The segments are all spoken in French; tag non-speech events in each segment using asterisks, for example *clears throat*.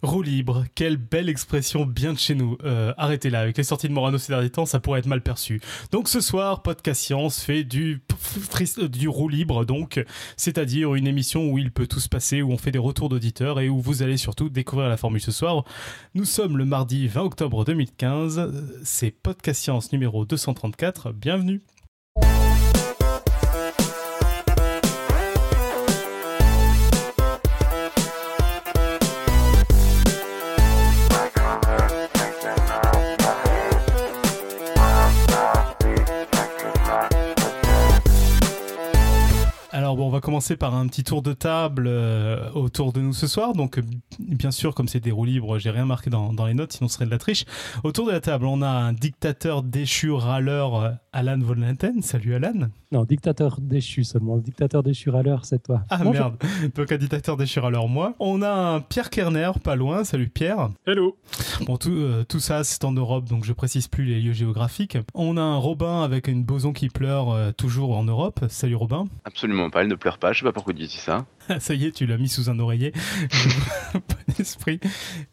Roue libre, quelle belle expression bien de chez nous. Euh, arrêtez là, avec les sorties de Morano ces derniers temps, ça pourrait être mal perçu. Donc ce soir, Podcast Science fait du, du roue libre, donc, c'est-à-dire une émission où il peut tout se passer, où on fait des retours d'auditeurs et où vous allez surtout découvrir la formule ce soir. Nous sommes le mardi 20 octobre 2015, c'est Podcast Science numéro 234, bienvenue. Commencer par un petit tour de table euh, autour de nous ce soir. Donc, bien sûr, comme c'est des roues libres, j'ai rien marqué dans, les notes, sinon ce serait de la triche. Autour de la table, on a un dictateur déchu râleur, euh, Alan Volnenten. Salut Alan. Non, dictateur déchu seulement. Dictateur déchu râleur, c'est toi. Ah merde. Donc un dictateur déchu râleur, moi. On a un Pierre Kerner, pas loin. Salut Pierre. Hello. Bon, tout, euh, tout ça, c'est en Europe, donc je précise plus les lieux géographiques. On a un Robin avec une boson qui pleure, toujours en Europe. Salut Robin. Absolument pas, elle ne pleure pas. Je sais pas pourquoi tu dis ça. *laughs* ça y est, tu l'as mis sous un oreiller. *laughs* *laughs* bon esprit.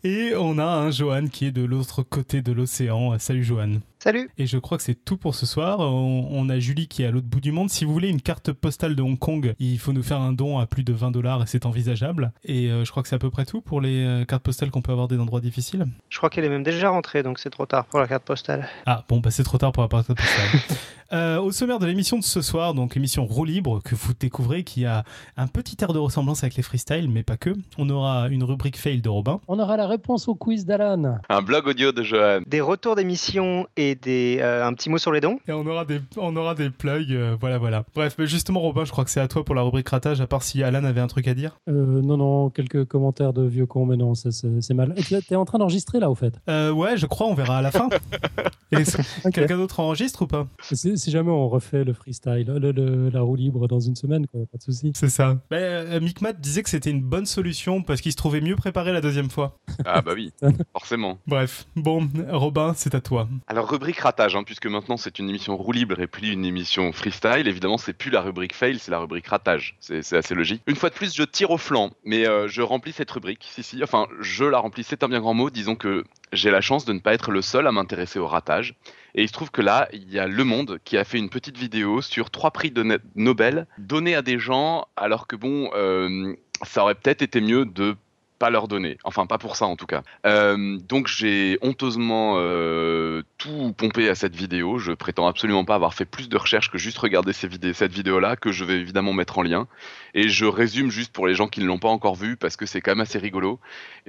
Et on a un Johan qui est de l'autre côté de l'océan. Salut Johan. Salut. Et je crois que c'est tout pour ce soir. On, a Julie qui est à l'autre bout du monde. Si vous voulez une carte postale de Hong Kong, il faut nous faire un don à plus de 20 dollars et c'est envisageable. Et euh, je crois que c'est à peu près tout pour les euh, cartes postales qu'on peut avoir des endroits difficiles. Je crois qu'elle est même déjà rentrée, donc c'est trop tard pour la carte postale. Ah bon, bah c'est trop tard pour la carte postale. *laughs* Euh, au sommaire de l'émission de ce soir, donc émission roue libre que vous découvrez, qui a un petit air de ressemblance avec les freestyles, mais pas que. On aura une rubrique fail de Robin. On aura la réponse au quiz d'Alan. Un blog audio de Johan. Des retours d'émission et des petit mot sur les dons. Et on aura des, on aura des plugs, euh, voilà, voilà. Bref, mais justement, Robin, je crois que c'est à toi pour la rubrique ratage, à part si Alan avait un truc à dire. Euh, non, non, quelques commentaires de vieux cons, mais non, c'est mal. T'es en train d'enregistrer là, au fait euh, Ouais, je crois, on verra à la fin. *laughs* Et quelqu'un d'autre enregistre ou pas? Si, jamais on refait le freestyle, le, la roue libre dans une semaine, quoi, pas de souci. C'est ça. Euh, Micmat disait que c'était une bonne solution parce qu'il se trouvait mieux préparé la deuxième fois. Ah bah oui, *laughs* forcément. Bref, bon, Robin, c'est à toi. Alors, rubrique ratage, hein, puisque maintenant c'est une émission roue libre et plus une émission freestyle, évidemment c'est plus la rubrique fail, c'est la rubrique ratage. C'est assez logique. Une fois de plus, je tire au flanc, mais euh, je remplis cette rubrique. Si, si, enfin, je la remplis, c'est un bien grand mot. Disons que j'ai la chance de ne pas être le seul à m'intéresser au ratage. Et il se trouve que là, il y a Le Monde qui a fait une petite vidéo sur trois prix de Nobel donnés à des gens, alors que bon, euh, ça aurait peut-être été mieux de pas leur donner. Enfin, pas pour ça en tout cas. Euh, donc j'ai honteusement euh, tout pompé à cette vidéo. Je prétends absolument pas avoir fait plus de recherches que juste regarder ces cette vidéo-là, que je vais évidemment mettre en lien. Et je résume juste pour les gens qui ne l'ont pas encore vu, parce que c'est quand même assez rigolo.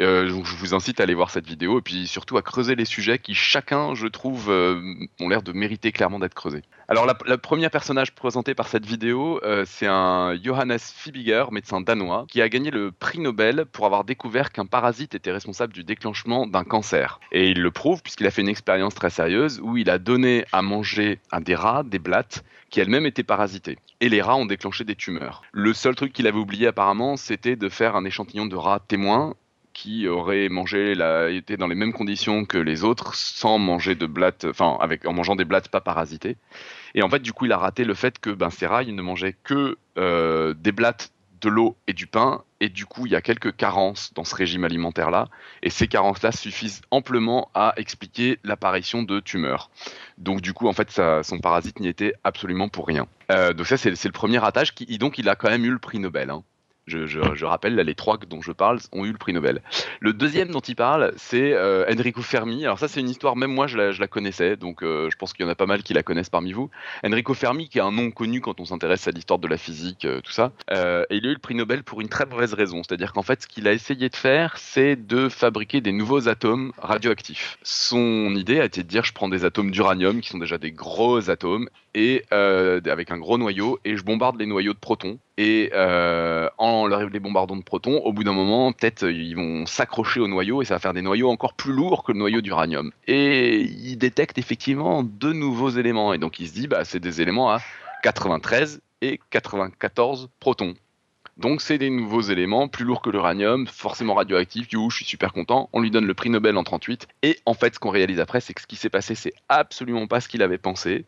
Euh, donc je vous incite à aller voir cette vidéo, et puis surtout à creuser les sujets qui chacun, je trouve, ont l'air de mériter clairement d'être creusés. Alors, le premier personnage présenté par cette vidéo, euh, c'est un Johannes Fibiger, médecin danois, qui a gagné le prix Nobel pour avoir découvert qu'un parasite était responsable du déclenchement d'un cancer. Et il le prouve puisqu'il a fait une expérience très sérieuse où il a donné à manger à des rats des blattes qui elles-mêmes étaient parasitées. Et les rats ont déclenché des tumeurs. Le seul truc qu'il avait oublié apparemment, c'était de faire un échantillon de rats témoins qui aurait mangé la, été dans les mêmes conditions que les autres sans manger de blattes, enfin en mangeant des blattes pas parasitées. Et en fait, du coup, il a raté le fait que ben, ils ne mangeaient que euh, des blattes, de l'eau et du pain. Et du coup, il y a quelques carences dans ce régime alimentaire-là. Et ces carences-là suffisent amplement à expliquer l'apparition de tumeurs. Donc, du coup, en fait, son parasite n'y était absolument pour rien. Euh, donc, ça, c'est le premier ratage. Qui, donc, il a quand même eu le prix Nobel. Hein. Je, rappelle, les trois dont je parle ont eu le prix Nobel. Le deuxième dont il parle, c'est euh, Enrico Fermi. Alors ça, c'est une histoire, même moi, je la, connaissais, donc euh, je pense qu'il y en a pas mal qui la connaissent parmi vous. Enrico Fermi, qui est un nom connu quand on s'intéresse à l'histoire de la physique, euh, tout ça. et il a eu le prix Nobel pour une très mauvaise raison. C'est-à-dire qu'en fait, ce qu'il a essayé de faire, c'est de fabriquer des nouveaux atomes radioactifs. Son idée a été de dire, je prends des atomes d'uranium, qui sont déjà des gros atomes, et avec un gros noyau, et je bombarde les noyaux de protons et euh, en leur les bombardons de protons, au bout d'un moment, peut-être ils vont s'accrocher au noyau et ça va faire des noyaux encore plus lourds que le noyau d'uranium. Et ils détectent effectivement de nouveaux éléments et donc il se dit bah c'est des éléments à 93 et 94 protons. Donc c'est des nouveaux éléments plus lourds que l'uranium, forcément radioactifs. Coup, je suis super content. On lui donne le prix Nobel en 38. Et en fait, ce qu'on réalise après, c'est que ce qui s'est passé, c'est absolument pas ce qu'il avait pensé.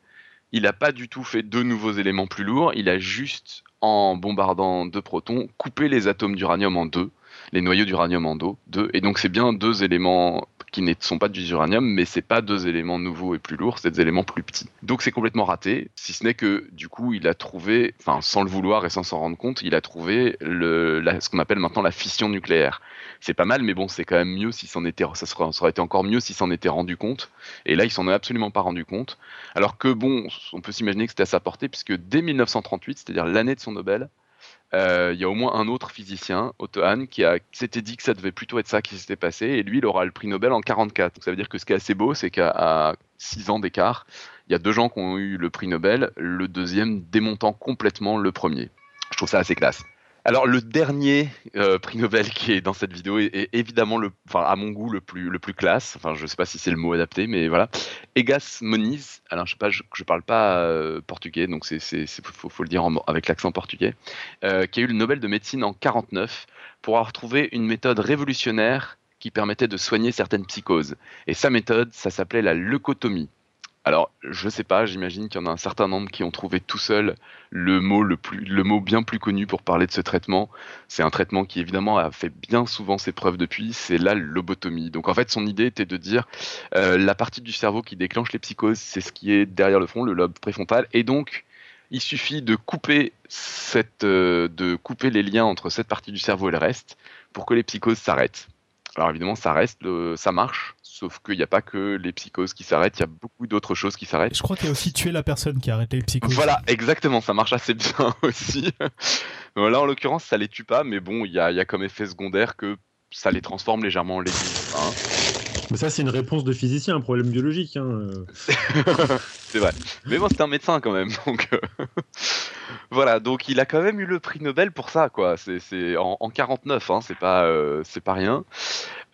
Il n'a pas du tout fait deux nouveaux éléments plus lourds. Il a juste en bombardant deux protons, couper les atomes d'uranium en deux. Les noyaux d'uranium en dos. Deux. Et donc c'est bien deux éléments qui ne sont pas du uranium, mais c'est pas deux éléments nouveaux et plus lourds, c'est des éléments plus petits. Donc c'est complètement raté, si ce n'est que du coup il a trouvé, enfin sans le vouloir et sans s'en rendre compte, il a trouvé le, ce qu'on appelle maintenant la fission nucléaire. C'est pas mal, mais bon, c'est quand même mieux si s'en était, ça serait, encore mieux s'il s'en était rendu compte. Et là, il s'en est absolument pas rendu compte. Alors que bon, on peut s'imaginer que c'était à sa portée, puisque dès 1938, c'est-à-dire l'année de son Nobel, il y a au moins un autre physicien, Otto Hahn, qui, s'était dit que ça devait plutôt être ça qui s'était passé, et lui, il aura le prix Nobel en 44. Donc ça veut dire que ce qui est assez beau, c'est qu'à 6 ans d'écart, il y a deux gens qui ont eu le prix Nobel, le deuxième démontant complètement le premier. Je trouve ça assez classe. Alors le dernier euh, prix Nobel qui est dans cette vidéo est, évidemment enfin à mon goût le plus le plus classe. Enfin je sais pas si c'est le mot adapté, mais voilà. Egas Moniz. Alors je sais parle pas euh, portugais, donc c'est faut, le dire avec l'accent portugais, euh, qui a eu le Nobel de médecine en 49 pour avoir trouvé une méthode révolutionnaire qui permettait de soigner certaines psychoses. Et sa méthode, ça s'appelait la leucotomie. Alors, je sais pas, j'imagine qu'il y en a un certain nombre qui ont trouvé tout seul le mot le plus, le mot bien plus connu pour parler de ce traitement. C'est un traitement qui évidemment a fait bien souvent ses preuves depuis. C'est la lobotomie. Donc en fait, son idée était de dire euh, la partie du cerveau qui déclenche les psychoses, c'est ce qui est derrière le front, le lobe préfrontal, et donc il suffit de couper cette, euh, de couper les liens entre cette partie du cerveau et le reste pour que les psychoses s'arrêtent. Alors évidemment, ça reste, ça marche, sauf qu'il n'y a pas que les psychoses qui s'arrêtent, il y a beaucoup d'autres choses qui s'arrêtent. Je crois qu'il y a aussi tué la personne qui a arrêté les psychoses. Voilà, exactement, ça marche assez bien *laughs* aussi. là, en l'occurrence, ça les tue pas, mais bon, il y a, comme effet secondaire que ça les transforme légèrement en légumes. Hein. Mais ça, c'est une réponse de physicien, un problème biologique. Hein. *laughs* c'est vrai. Mais bon, c'est un médecin quand même. *laughs* Donc, euh, *laughs* voilà. Donc, il a quand même eu le prix Nobel pour ça, quoi. C'est en, en 49, hein, c'est pas, euh, pas rien.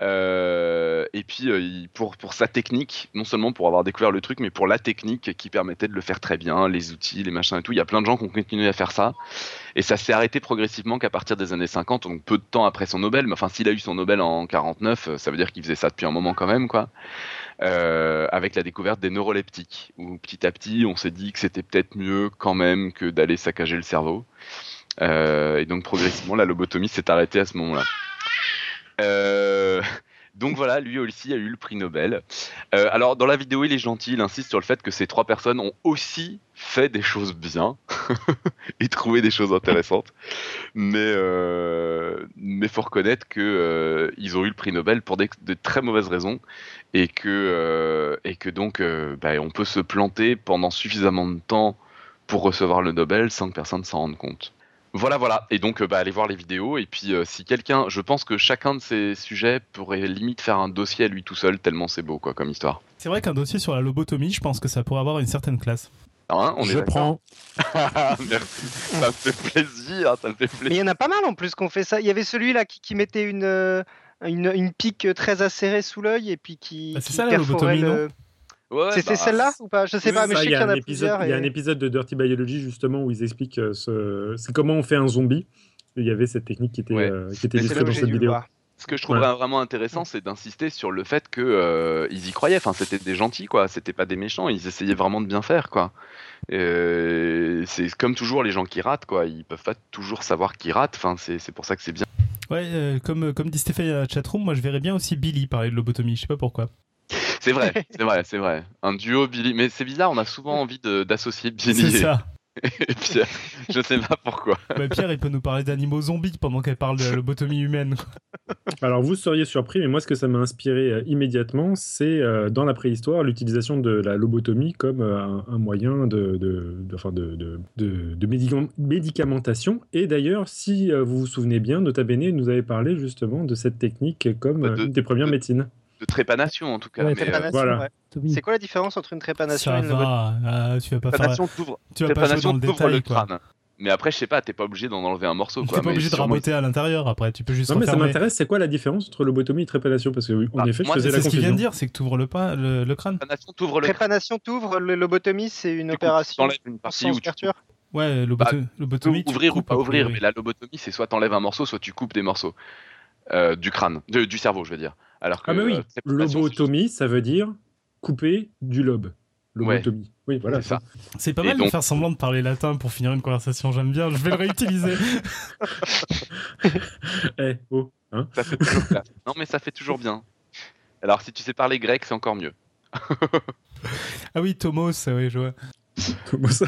Euh, et puis euh, pour, pour sa technique, non seulement pour avoir découvert le truc, mais pour la technique qui permettait de le faire très bien, les outils, les machins et tout. Il y a plein de gens qui ont continué à faire ça. Et ça s'est arrêté progressivement qu'à partir des années 50, donc peu de temps après son Nobel. Mais enfin, s'il a eu son Nobel en 49, euh, ça veut dire qu'il faisait ça depuis un moment quand même, quoi. Euh, avec la découverte des neuroleptiques, où petit à petit, on s'est dit que c'était peut-être mieux quand même que d'aller saccager le cerveau. Euh, et donc progressivement, la lobotomie s'est arrêtée à ce moment-là. Euh, donc voilà, lui aussi a eu le prix Nobel. Euh, alors dans la vidéo, il est gentil, il insiste sur le fait que ces trois personnes ont aussi fait des choses bien *laughs* et trouvé des choses intéressantes. Mais euh, mais faut reconnaître que euh, ils ont eu le prix Nobel pour des, de très mauvaises raisons et que et que donc bah, on peut se planter pendant suffisamment de temps pour recevoir le Nobel sans que personne s'en rende compte. Voilà, voilà. Et donc, euh, bah, allez voir les vidéos. Et puis, euh, si quelqu'un, je pense que chacun de ces sujets pourrait limite faire un dossier à lui tout seul, tellement c'est beau, quoi, comme histoire. C'est vrai qu'un dossier sur la lobotomie, je pense que ça pourrait avoir une certaine classe. Hein, on je prends. *laughs* Merci. Ça me fait plaisir. Ça me fait plaisir. Mais il y en a pas mal en plus qu'on fait ça. Il y avait celui-là qui, mettait une, euh, une, une, pique très acérée sous l'œil et puis qui. Bah, c'est ça la lobotomie, non? C'est bah, celle-là ou pas? Je sais pas, mais je sais qu'il y en a plusieurs. Il y a un épisode de Dirty Biology justement où ils expliquent euh, ce... c'est comment on fait un zombie. Il y avait cette technique qui était, euh, qui était illustrée dans cette vidéo. Ce que je trouve vraiment intéressant, c'est d'insister sur le fait que euh, ils y croyaient. Enfin, c'était des gentils, quoi. C'était pas des méchants. Ils essayaient vraiment de bien faire, quoi. c'est comme toujours les gens qui ratent, quoi. Ils peuvent pas toujours savoir qui rate. Enfin, c'est pour ça que c'est bien. Ouais, comme, comme dit Stéphane à la chatroom, moi je verrais bien aussi Billy parler de lobotomie. Je sais pas pourquoi. C'est vrai, *laughs* c'est vrai, c'est vrai. Un duo Billy. Mais c'est bizarre, on a souvent envie d'associer Billy. C'est ça. *laughs* Et Pierre. Je sais pas pourquoi. *laughs* Bah, Pierre, il peut nous parler d'animaux zombies pendant qu'elle parle de la lobotomie humaine. Alors, vous seriez surpris, mais moi, ce que ça m'a inspiré euh, immédiatement, c'est euh, dans la préhistoire l'utilisation de la lobotomie comme euh, un, moyen de, de, de, de, de médicamentation. Et d'ailleurs, si vous vous souvenez bien, Nota Bene nous avait parlé justement de cette technique comme bah, une des premières médecines de trépanation en tout cas. Euh, c'est quoi la différence entre une trépanation et une va, euh, tu vas pas trépanation faire... tu vas pas dans le, détail, le crâne. Mais après, je sais pas, t'es pas obligé d'en enlever un morceau. T'es pas obligé de raboter à l'intérieur après, tu peux juste. Non, mais ça m'intéresse, c'est quoi la différence entre lobotomie et trépanation? Parce que, en bah, effet, je faisais la C'est ce qu'il vient de dire, c'est que tu ouvres le, pas, le, crâne. Trépanation, t'ouvres le Trépanation, t'ouvres, le lobotomie, c'est une opération. une partie où tu Ouais, lobotomie. Bah, ouvrir ou pas ouvrir, mais la lobotomie, c'est soit t'enlèves un morceau, soit tu coupes des morceaux. Euh, du crâne, du cerveau, je veux dire. Alors ah, mais oui, euh, lobotomie, ça veut dire couper du lobe. Lobotomie. Oui, voilà, C'est ça. C'est pas mal de faire semblant de parler latin pour finir une conversation, j'aime bien, je vais le réutiliser. *laughs* Eh, oh, hein Ça fait toujours classe. Non, mais ça fait toujours bien. Alors, si tu sais parler grec, c'est encore mieux. ah oui, Tomos, oui, je vois.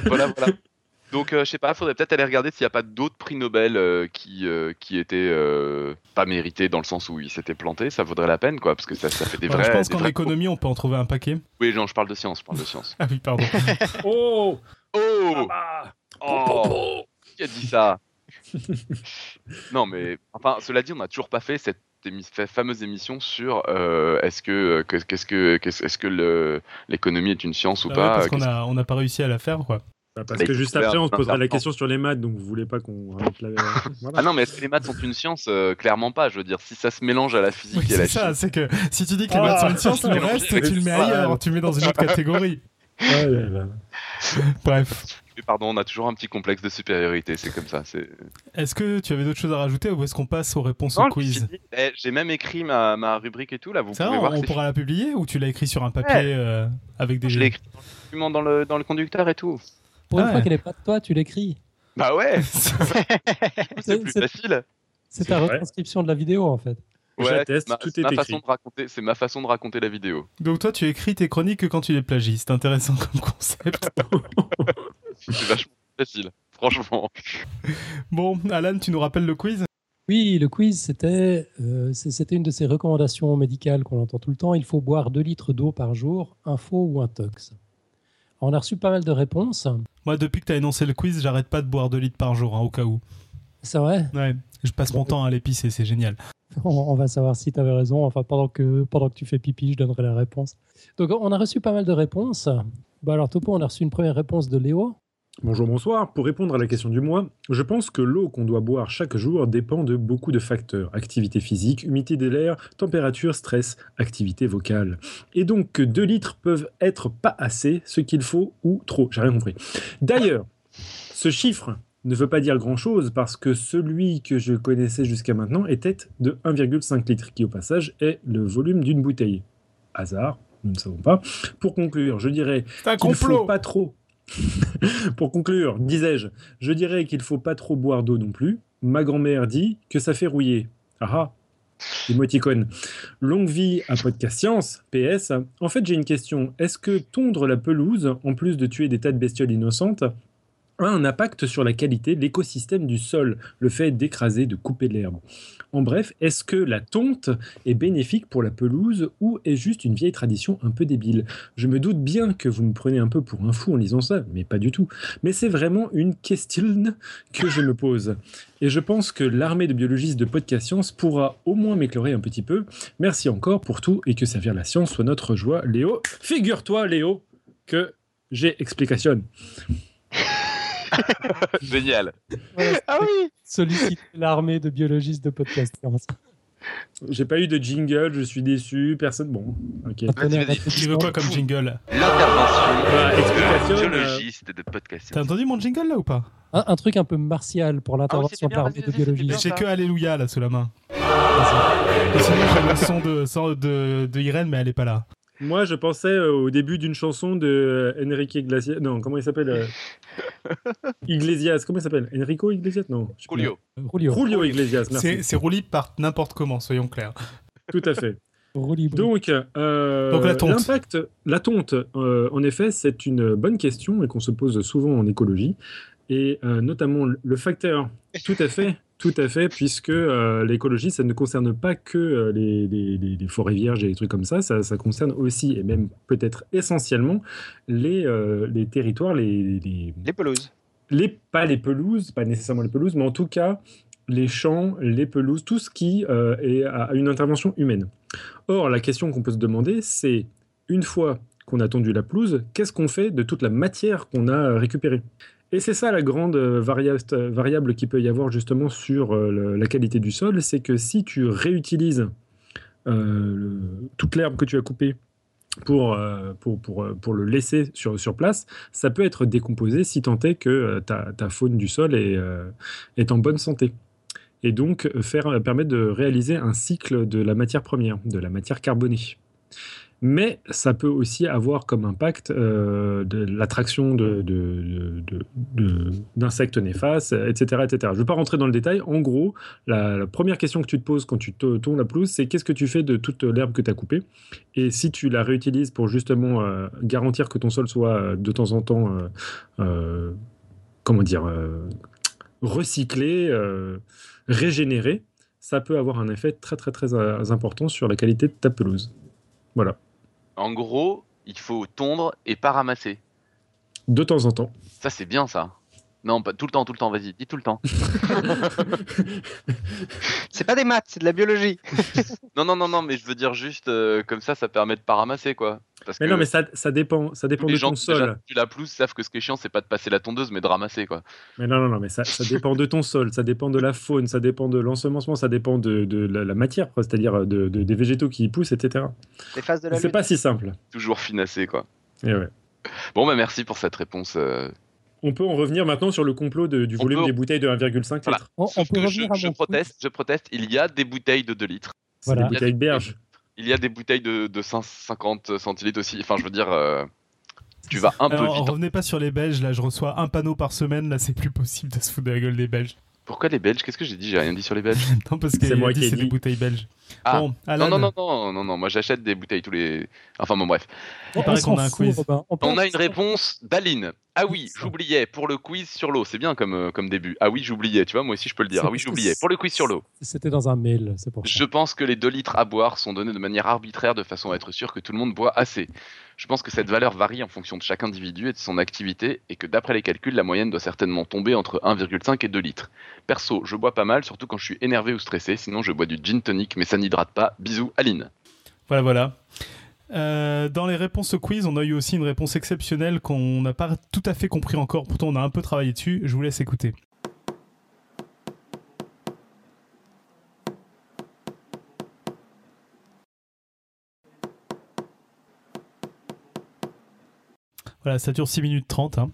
Voilà. Donc, euh, je sais pas, faudrait peut-être aller regarder s'il n'y a pas d'autres prix Nobel euh, qui, euh, qui étaient euh, pas mérités dans le sens où ils s'étaient plantés. Ça vaudrait la peine, quoi, parce que ça, ça fait des Ouais, vrais. je pense qu'en économie, on peut en trouver un paquet. Oui, non, je parle de science, je parle de science. Ah oui, pardon. *laughs* Oh Oh, Ah oh Qui a dit ça *laughs* Non, mais enfin, cela dit, on n'a toujours pas fait cette fameuse émission sur euh, est-ce que que- qu'est-ce que qu'est-ce- est-ce que le- l'économie est une science ou Ah ouais, pas parce qu'on a, on n'a pas réussi à la faire, quoi. Bah, Parce Mais que juste après, on se posera la question sur les maths, donc vous voulez pas qu'on. *laughs* Voilà. Ah non, mais est-ce que les maths sont une science? Euh, Clairement pas. Je veux dire, si ça se mélange à la physique Oui, et à la c'est ça, c'est que si tu dis que les Ah, maths sont une science, le *laughs* reste, tu le mets ailleurs, tu le mets dans une autre catégorie. Ouais, là, là. Bref. Mais pardon, on a toujours un petit complexe de supériorité. C'est comme ça. Est-ce que tu avais d'autres choses à rajouter ou est-ce qu'on passe aux réponses Non, au quiz eh, J'ai même écrit ma, ma rubrique et tout là. Vous pouvez on, voir. on pourra la publier ou tu l'as écrit sur un papier euh, avec des Je l'ai écrit dans le document dans le, dans le conducteur et tout. Pour une Ah fois ouais. qu'elle n'est pas de toi, tu l'écris. Bah ouais, *laughs* c'est plus c'est- facile. C'est ta vrai. retranscription de la vidéo, en fait. C'est ma- tout est ma écrit. façon de raconter. C'est ma façon de raconter la vidéo. Donc toi, tu écris tes chroniques que quand tu les plagies. C'est intéressant comme concept. *laughs* C'est vachement facile. Franchement. Bon, Alan, tu nous rappelles le quiz? Oui, le quiz, c'était euh, une de ces recommandations médicales qu'on entend tout le temps. Il faut boire 2 litres d'eau par jour, un faux ou un tox. On a reçu pas mal de réponses. Moi, depuis que tu as énoncé le quiz, j'arrête pas de boire 2 litres par jour, hein, au cas où. C'est vrai? Ouais, je passe mon temps à l'épicer, c'est génial. on, on va savoir si tu avais raison. Enfin, pendant que, pendant que tu fais pipi, je donnerai la réponse. Donc, on a reçu pas mal de réponses. Bah alors, Topo, on a reçu une première réponse de Léo. Bonjour, bonsoir. Pour répondre à la question du mois, je pense que l'eau qu'on doit boire chaque jour dépend de beaucoup de facteurs. Activité physique, humidité de l'air, température, stress, activité vocale. Et donc que 2 litres peuvent être pas assez, ce qu'il faut ou trop. J'ai rien compris. D'ailleurs, ce chiffre ne veut pas dire grand-chose parce que celui que je connaissais jusqu'à maintenant était de 1,5 litre, qui au passage est le volume d'une bouteille. Hasard, nous ne savons pas. Pour conclure, je dirais qu'il faut complot pas trop. *laughs* Pour conclure, disais-je, je dirais qu'il faut pas trop boire d'eau non plus. Ma grand-mère dit que ça fait rouiller. Ah ah Émoticône. Longue vie à Podcast Science, PS. En fait, j'ai une question. Est-ce que tondre la pelouse, en plus de tuer des tas de bestioles innocentes, a un impact sur la qualité de l'écosystème du sol, le fait d'écraser, de couper l'herbe En bref, est-ce que la tonte est bénéfique pour la pelouse ou est juste une vieille tradition un peu débile? Je me doute bien que vous me prenez un peu pour un fou en lisant ça, mais pas du tout. Mais c'est vraiment une question que je me pose. Et je pense que l'armée de biologistes de Podcast Science pourra au moins m'éclairer un petit peu. Merci encore pour tout et que servir la science soit notre joie. Léo, figure-toi, Léo, que j'ai explication. *laughs* Génial. Ah oui Sollicite l'armée de biologistes de podcast. J'ai pas eu de jingle, je suis déçu, personne. Bon, ok. Tu veux quoi comme jingle L'intervention Bah, de euh, biologiste de podcast. T'as entendu mon jingle là ou pas? Un, un truc un peu martial pour l'intervention c'était de l'armée de biologistes. J'ai que Alléluia là sous la main. Et sinon, j'ai le son de, son de, de Irène, mais elle est pas là. Moi, je pensais euh, au début d'une chanson de euh, Enrique Iglesias. Non, comment il s'appelle euh, *laughs* Iglesias. Comment il s'appelle? Enrico Iglesias? Non. Julio. Julio. Julio Iglesias, merci. C'est c'est roulé par n'importe comment, soyons clairs. Tout à fait. Donc, euh, Donc, la tonte. l'impact, la tonte, euh, en effet, c'est une bonne question et qu'on se pose souvent en écologie. Et euh, notamment le facteur, tout à fait, tout à fait, puisque euh, l'écologie, ça ne concerne pas que euh, les, les- les- les forêts vierges et les trucs comme ça, ça, ça concerne aussi, et même peut-être essentiellement, les, les territoires, les, pelouses. les, pas les pelouses, pas nécessairement les pelouses, mais en tout cas les champs, les pelouses, tout ce qui est à une intervention humaine. Or, la question qu'on peut se demander, c'est une fois qu'on a tondu la pelouse, qu'est-ce qu'on fait de toute la matière qu'on a récupérée? Et c'est ça la grande euh, varia- variable qui peut y avoir justement sur euh, la qualité du sol, c'est que si tu réutilises euh, toute l'herbe que tu as coupée pour, pour, pour, pour le laisser sur, sur place, ça peut être décomposé si tant est que ta, faune du sol est, est en bonne santé. Et donc faire, permettre de réaliser un cycle de la matière première, de la matière carbonée. Mais ça peut aussi avoir comme impact euh, l'attraction d'insectes néfastes, etc., etc. Je ne veux pas rentrer dans le détail. En gros, la, première question que tu te poses quand tu te- tournes la pelouse, c'est qu'est-ce que tu fais de toute l'herbe que tu as coupée? Et si tu la réutilises pour justement euh, garantir que ton sol soit euh, de temps en temps, comment dire, recyclé, régénéré, ça peut avoir un effet très très très important sur la qualité de ta pelouse. Voilà, En gros, il faut tondre et pas ramasser. de temps en temps. Ça, c'est bien ça. Non, pas tout le temps, tout le temps, vas-y, dis tout le temps. *laughs* C'est pas des maths, c'est de la biologie. *laughs* Non, non, non, non, mais je veux dire juste euh, comme ça, ça permet de pas ramasser quoi. Parce Mais que non, mais ça, ça dépend, ça dépend les de gens ton qui déjà sol. tuent la pelouse savent que ce qui est chiant, c'est pas de passer la tondeuse, mais de ramasser quoi. Mais non, non, non, mais ça, ça dépend de ton sol, ça dépend de la faune, ça dépend de l'ensemencement, ça dépend de, de la, la matière, c'est-à-dire de, de- des végétaux qui y poussent, etc. Les phases de la C'est pas si simple. Toujours finasser quoi. Et ouais. Bon, bah merci pour cette réponse. euh. On peut en revenir maintenant sur le complot de- du On volume peut- des bouteilles de 1,5 Voilà. litres. On, peut je, revenir à je mon proteste, je proteste, il y a des bouteilles de 2 litres. Voilà. des bouteilles berges. Il y a des bouteilles de, de 150 centilitres aussi. Enfin, je veux dire, euh, tu vas un peu vite. revenez pas sur les Belges, là je reçois un panneau par semaine, là c'est plus possible de se foutre de la gueule des Belges. Pourquoi les Belges? Qu'est-ce que j'ai dit? J'ai rien dit sur les Belges. *laughs* Non, parce que C'est moi dit qui ai c'est des bouteilles belges. Ah, bon, Non, Alan, non, non, non, non, non, moi j'achète des bouteilles tous les. Enfin, bon, bref. Il paraît s'en qu'on a un fout, quiz. Robin. On a une réponse d'Aline. Ah oui, j'oubliais pour le quiz sur l'eau. C'est bien comme, euh, comme début. Ah oui, j'oubliais. Tu vois, moi aussi je peux le dire. Ah oui, j'oubliais. Pour le quiz sur l'eau. C'était dans un mail, c'est pour ça. Je pense que les 2 litres à boire sont donnés de manière arbitraire de façon à être sûr que tout le monde boit assez. Je pense que cette valeur varie en fonction de chaque individu et de son activité et que d'après les calculs, la moyenne doit certainement tomber entre 1,5 et 2 litres. Perso, je bois pas mal, surtout quand je suis énervé ou stressé, sinon je bois du gin tonic mais ça n'hydrate pas. Bisous, Aline. Voilà, voilà. Euh, dans les réponses au quiz, on a eu aussi une réponse exceptionnelle qu'on n'a pas tout à fait compris encore. Pourtant, on a un peu travaillé dessus. Je vous laisse écouter. Voilà, ça dure 6 minutes 30. hein.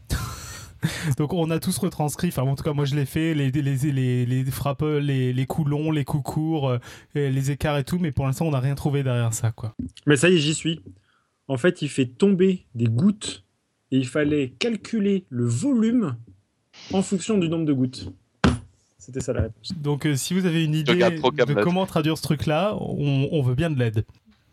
*laughs* Donc on a tous retranscrit, enfin en tout cas moi je l'ai fait, les, les, les, les frappes, les, les coups longs, les coups courts, euh, les écarts et tout, mais pour l'instant on n'a rien trouvé derrière ça quoi. Mais ça y est, j'y suis. En fait, il fait tomber des gouttes et il fallait calculer le volume en fonction du nombre de gouttes. C'était ça la réponse. Donc euh, si vous avez une idée de comment traduire ce truc-là, on, on veut bien de l'aide.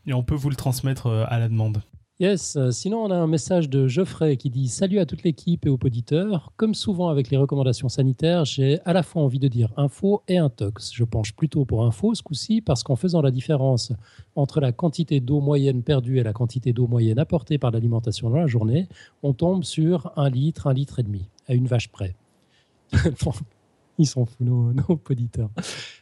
Et on peut vous le transmettre euh, à la demande. Yes, euh, sinon on a un message de Geoffrey qui dit Salut à toute l'équipe et aux auditeurs. Comme souvent avec les recommandations sanitaires, j'ai à la fois envie de dire info et intox. Je penche plutôt pour info ce coup-ci parce qu'en faisant la différence entre la quantité d'eau moyenne perdue et la quantité d'eau moyenne apportée par l'alimentation dans la journée, on tombe sur un litre, un litre et demi, à une vache près. *laughs* *laughs* Ils sont fous, nos, *laughs* nos auditeurs.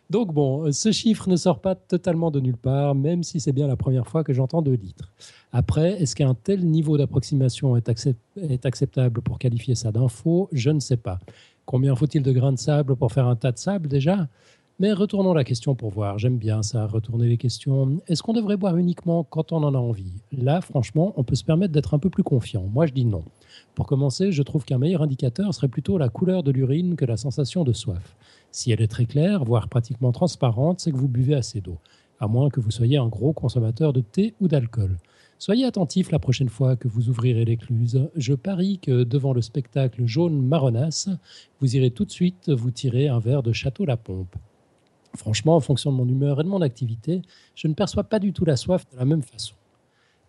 Donc bon, ce chiffre ne sort pas totalement de nulle part, même si c'est bien la première fois que j'entends 2 litres. Après, est-ce qu'un tel niveau d'approximation est, est acceptable pour qualifier ça d'info? Je ne sais pas. Combien faut-il de grains de sable pour faire un tas de sable déjà? Mais retournons la question pour voir. J'aime bien ça, retourner les questions. Est-ce qu'on devrait boire uniquement quand on en a envie? Là, franchement, on peut se permettre d'être un peu plus confiant. Moi, je dis non. Pour commencer, je trouve qu'un meilleur indicateur serait plutôt la couleur de l'urine que la sensation de soif. Si elle est très claire, voire pratiquement transparente, c'est que vous buvez assez d'eau, à moins que vous soyez un gros consommateur de thé ou d'alcool. Soyez attentif la prochaine fois que vous ouvrirez l'écluse. Je parie que devant le spectacle jaune marronasse, vous irez tout de suite vous tirer un verre de Château La Pompe. Franchement, en fonction de mon humeur et de mon activité, je ne perçois pas du tout la soif de la même façon.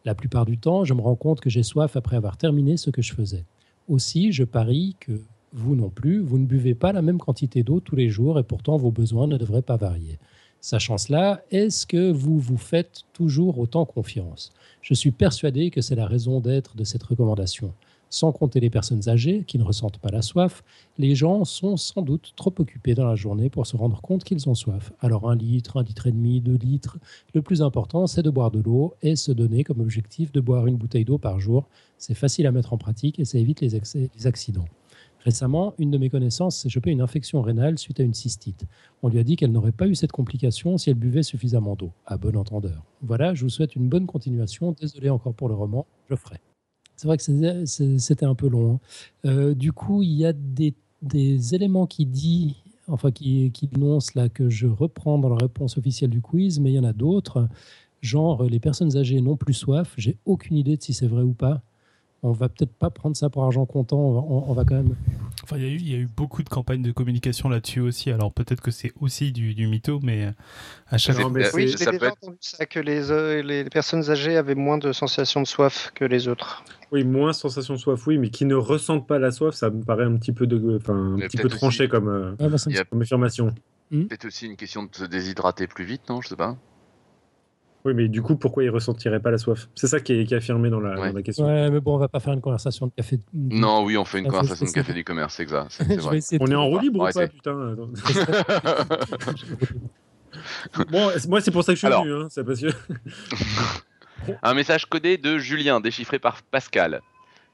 La plupart du temps, je me rends compte que j'ai soif après avoir terminé ce que je faisais. Aussi, je parie que vous non plus, vous ne buvez pas la même quantité d'eau tous les jours et pourtant vos besoins ne devraient pas varier. Sachant cela, est-ce que vous vous faites toujours autant confiance? Je suis persuadé que c'est la raison d'être de cette recommandation. Sans compter les personnes âgées qui ne ressentent pas la soif, les gens sont sans doute trop occupés dans la journée pour se rendre compte qu'ils ont soif. Alors un litre, un litre et demi, deux litres, le plus important c'est de boire de l'eau et se donner comme objectif de boire une bouteille d'eau par jour. C'est facile à mettre en pratique et ça évite les, les accidents. Récemment, une de mes connaissances s'est chopée une infection rénale suite à une cystite. On lui a dit qu'elle n'aurait pas eu cette complication si elle buvait suffisamment d'eau, à bon entendeur. Voilà, je vous souhaite une bonne continuation. Désolé encore pour le roman, je ferai. C'est vrai que c'était un peu long. hein. Euh, du coup, il y a des, des éléments qui dit, enfin qui, qui dénoncent là que je reprends dans la réponse officielle du quiz, mais il y en a d'autres. genre les personnes âgées n'ont plus soif. J'ai aucune idée de si c'est vrai ou pas. On va peut-être pas prendre ça pour argent comptant. On va, on- on va quand même. Enfin, il y, a eu- il y a eu beaucoup de campagnes de communication là-dessus aussi. Alors peut-être que c'est aussi du, du mytho, mais euh, à chaque mais euh, Oui, ça déjà entendu ça, que les, euh, les personnes âgées avaient moins de sensations de soif que les autres. Oui, moins sensation de soif, oui, mais qui ne ressentent pas la soif, ça me paraît un petit peu, de, enfin, un Mais petit peu tranché aussi. comme, euh, bah, ça me Il y a- comme affirmation. Peut-être aussi une question de se déshydrater plus vite, non Je sais pas. Oui, mais du coup, pourquoi ils ressentiraient pas la soif? C'est ça qui est, qui est affirmé dans la, Ouais. dans la question. Ouais, mais bon, on va pas faire une conversation de café. Non, oui, on fait une Ah, conversation de café du commerce, *laughs* c'est exact. c'est vais vrai. On est en roue libre ou pas, putain. *laughs* *laughs* Bon, moi, c'est pour ça que je suis Alors. venu. Hein, c'est parce que... Un message codé de Julien, déchiffré par Pascal.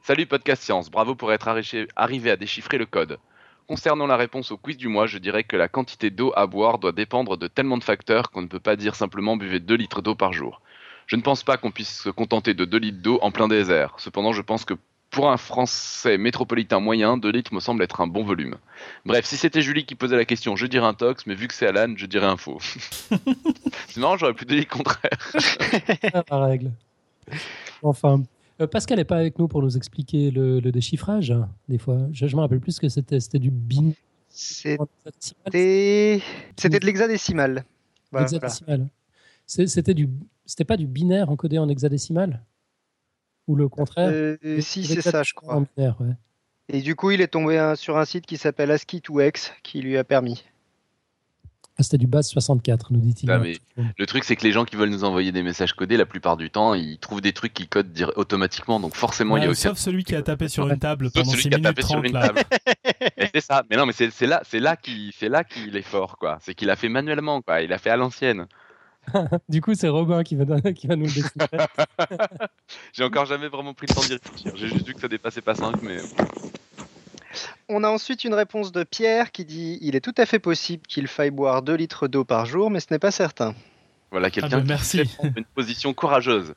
Salut Podcast Science, bravo pour être arri- arrivé à déchiffrer le code. Concernant la réponse au quiz du mois, je dirais que la quantité d'eau à boire doit dépendre de tellement de facteurs qu'on ne peut pas dire simplement buvez 2 litres d'eau par jour. Je ne pense pas qu'on puisse se contenter de 2 litres d'eau en plein désert. Cependant, je pense que pour un Français métropolitain moyen, 2 litres me semble être un bon volume. Bref, si c'était Julie qui posait la question, je dirais un tox, mais vu que c'est Alan, je dirais un faux. *laughs* c'est marrant, j'aurais pu dire le contraire. La règle. Enfin, euh, Pascal n'est pas avec nous pour nous expliquer le, le déchiffrage, hein, des fois. Je, je me rappelle plus ce que c'était. C'était du bin. C'était c'était de l'hexadécimal. Voilà, voilà. C'était du, c'était pas du binaire encodé en hexadécimal? Ou le contraire Euh, si, c'est ça, je crois. En binaire, ouais. Et du coup, il est tombé hein, sur un site qui s'appelle ASCII2X qui lui a permis. Ah, c'était du base 64, nous dit-il. Ah, Le truc, c'est que les gens qui veulent nous envoyer des messages codés, la plupart du temps, ils trouvent des trucs qui codent automatiquement. Donc forcément, il y a Ouais, aussi sauf celui qui a tapé sur une table Sauf pendant celui 6 qui a minutes tapé sur 30 une là. table. *laughs* C'est ça. Mais non, mais c'est là, c'est là qu'il, c'est là qu'il est fort, quoi. C'est qu'il a fait manuellement, quoi. Il a fait à l'ancienne. *laughs* Du coup, c'est Robin qui va, *laughs* qui va nous le. *laughs* J'ai encore jamais vraiment pris le temps d'y réfléchir. J'ai juste vu que ça dépassait pas 5, mais On a ensuite une réponse de Pierre qui dit Il est tout à fait possible qu'il faille boire 2 litres d'eau par jour, mais ce n'est pas certain. voilà quelqu'un bah, qui merci. prendre une position courageuse.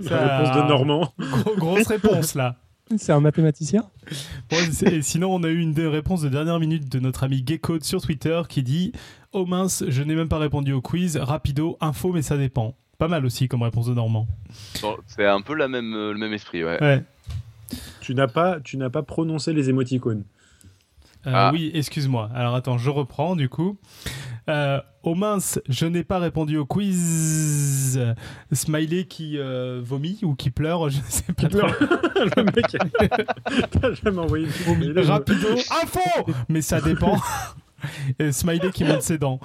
La réponse de Normand. Gros- grosse réponse là. c'est un mathématicien Bon, sinon, on a eu une des réponses de dernière minute de notre ami Gecko sur Twitter qui dit Oh mince, je n'ai même pas répondu au quiz. Rapido, info, mais ça dépend. Pas mal aussi comme réponse de Normand. Bon, c'est un peu la même, euh, le même esprit, ouais. Ouais. Tu n'as pas, tu n'as pas prononcé les émoticônes. Euh, Ah. Oui, excuse-moi. Alors attends, je reprends du coup. Euh, oh mince, je n'ai pas répondu au quiz. Smiley qui euh, vomit ou qui pleure, je sais pas trop. *laughs* le mec, *laughs* t'as jamais envoyé une. Rapido, info Mais ça dépend. *laughs* *laughs* Et Smiley qui monte ses dents.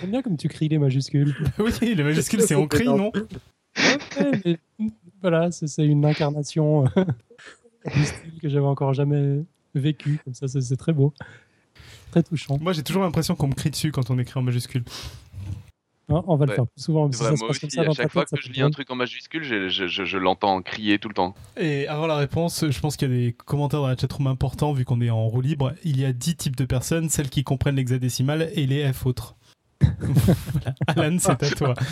J'aime bien comme tu cries les majuscules. *laughs* Oui, les majuscules, c'est *laughs* on crie, non Ouais, mais, voilà, c'est une incarnation euh, du style que j'avais encore jamais vécu. Comme ça, c'est c'est très beau. Très touchant. Moi, j'ai toujours l'impression qu'on me crie dessus quand on écrit en majuscule. Hein, on va le Ouais. faire plus souvent. même si C'est ça vrai, se moi aussi, ça à chaque fois tête, que je lis un truc en majuscule, je, je- je- je l'entends crier tout le temps. Et avant la réponse, je pense qu'il y a des commentaires dans la chatroom importants, vu qu'on est en roue libre. Il y a 10 types de personnes, celles qui comprennent l'hexadécimal et les F autres. *laughs* Alan, c'est à toi. *laughs*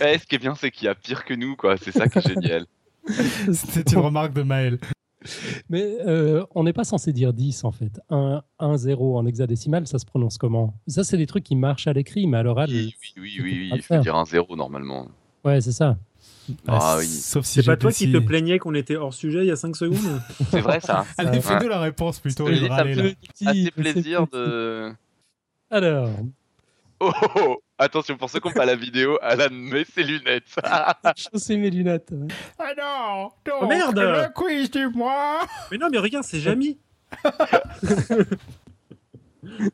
Eh, ce qui est bien, c'est qu'il y a pire que nous, quoi. C'est ça qui est génial. *laughs* C'était une remarque de Maël. *laughs* Mais euh, on n'est pas censé dire 10 en fait. 1, 1, 0 en hexadécimal, ça se prononce comment? Ça, c'est des trucs qui marchent à l'écrit, mais à l'oral. Oui, oui, oui, il faut dire un zéro normalement. Ouais, c'est ça. Ah Ouais, oui. Sauf si C'est pas toi qui te plaignais qu'on était hors sujet il y a 5 secondes *laughs* C'est vrai ça. Allez, Ouais. fais-nous la réponse plutôt, ça me fait- Assez *laughs* plaisir de. Alors, Oh, oh, oh. Attention, pour ceux qui n'ont pas la vidéo, Alan met ses lunettes. chausser mes lunettes. Ah non donc, Oh, merde Le quiz du mois Mais non, mais regarde, c'est Jamy. *laughs*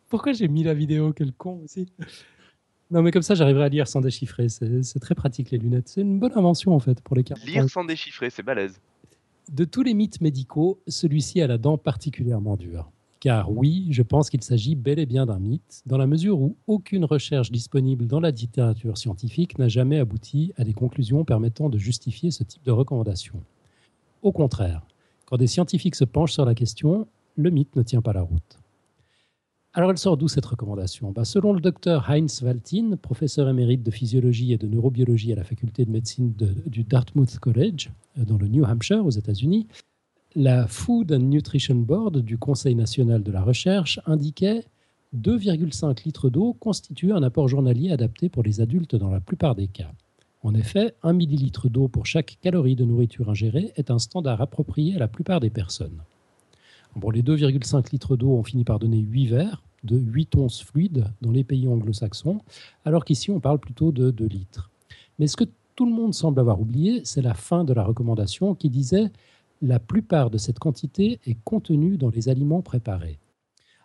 Pourquoi j'ai mis la vidéo Quel con aussi. Non, mais comme ça, j'arriverai à lire sans déchiffrer. C'est très pratique, les lunettes. C'est une bonne invention, en fait, pour les 40 ans. Lire sans déchiffrer, c'est balèze. De tous les mythes médicaux, celui-ci a la dent particulièrement dure. Car oui, je pense qu'il s'agit bel et bien d'un mythe, dans la mesure où aucune recherche disponible dans la littérature scientifique n'a jamais abouti à des conclusions permettant de justifier ce type de recommandation. Au contraire, quand des scientifiques se penchent sur la question, le mythe ne tient pas la route. Alors elle sort d'où cette recommandation? Bah, Selon le docteur Heinz Waltin, professeur émérite de physiologie et de neurobiologie à la faculté de médecine de- du Dartmouth College, euh, dans le New Hampshire aux États-Unis, la Food and Nutrition Board du Conseil national de la recherche indiquait 2,5 litres d'eau constitue un apport journalier adapté pour les adultes dans la plupart des cas. En effet, 1 millilitre d'eau pour chaque calorie de nourriture ingérée est un standard approprié à la plupart des personnes. Bon, les 2,5 litres d'eau ont fini par donner 8 verres de 8 onces fluides dans les pays anglo-saxons, alors qu'ici on parle plutôt de 2 litres. Mais ce que tout le monde semble avoir oublié, c'est la fin de la recommandation qui disait la plupart de cette quantité est contenue dans les aliments préparés.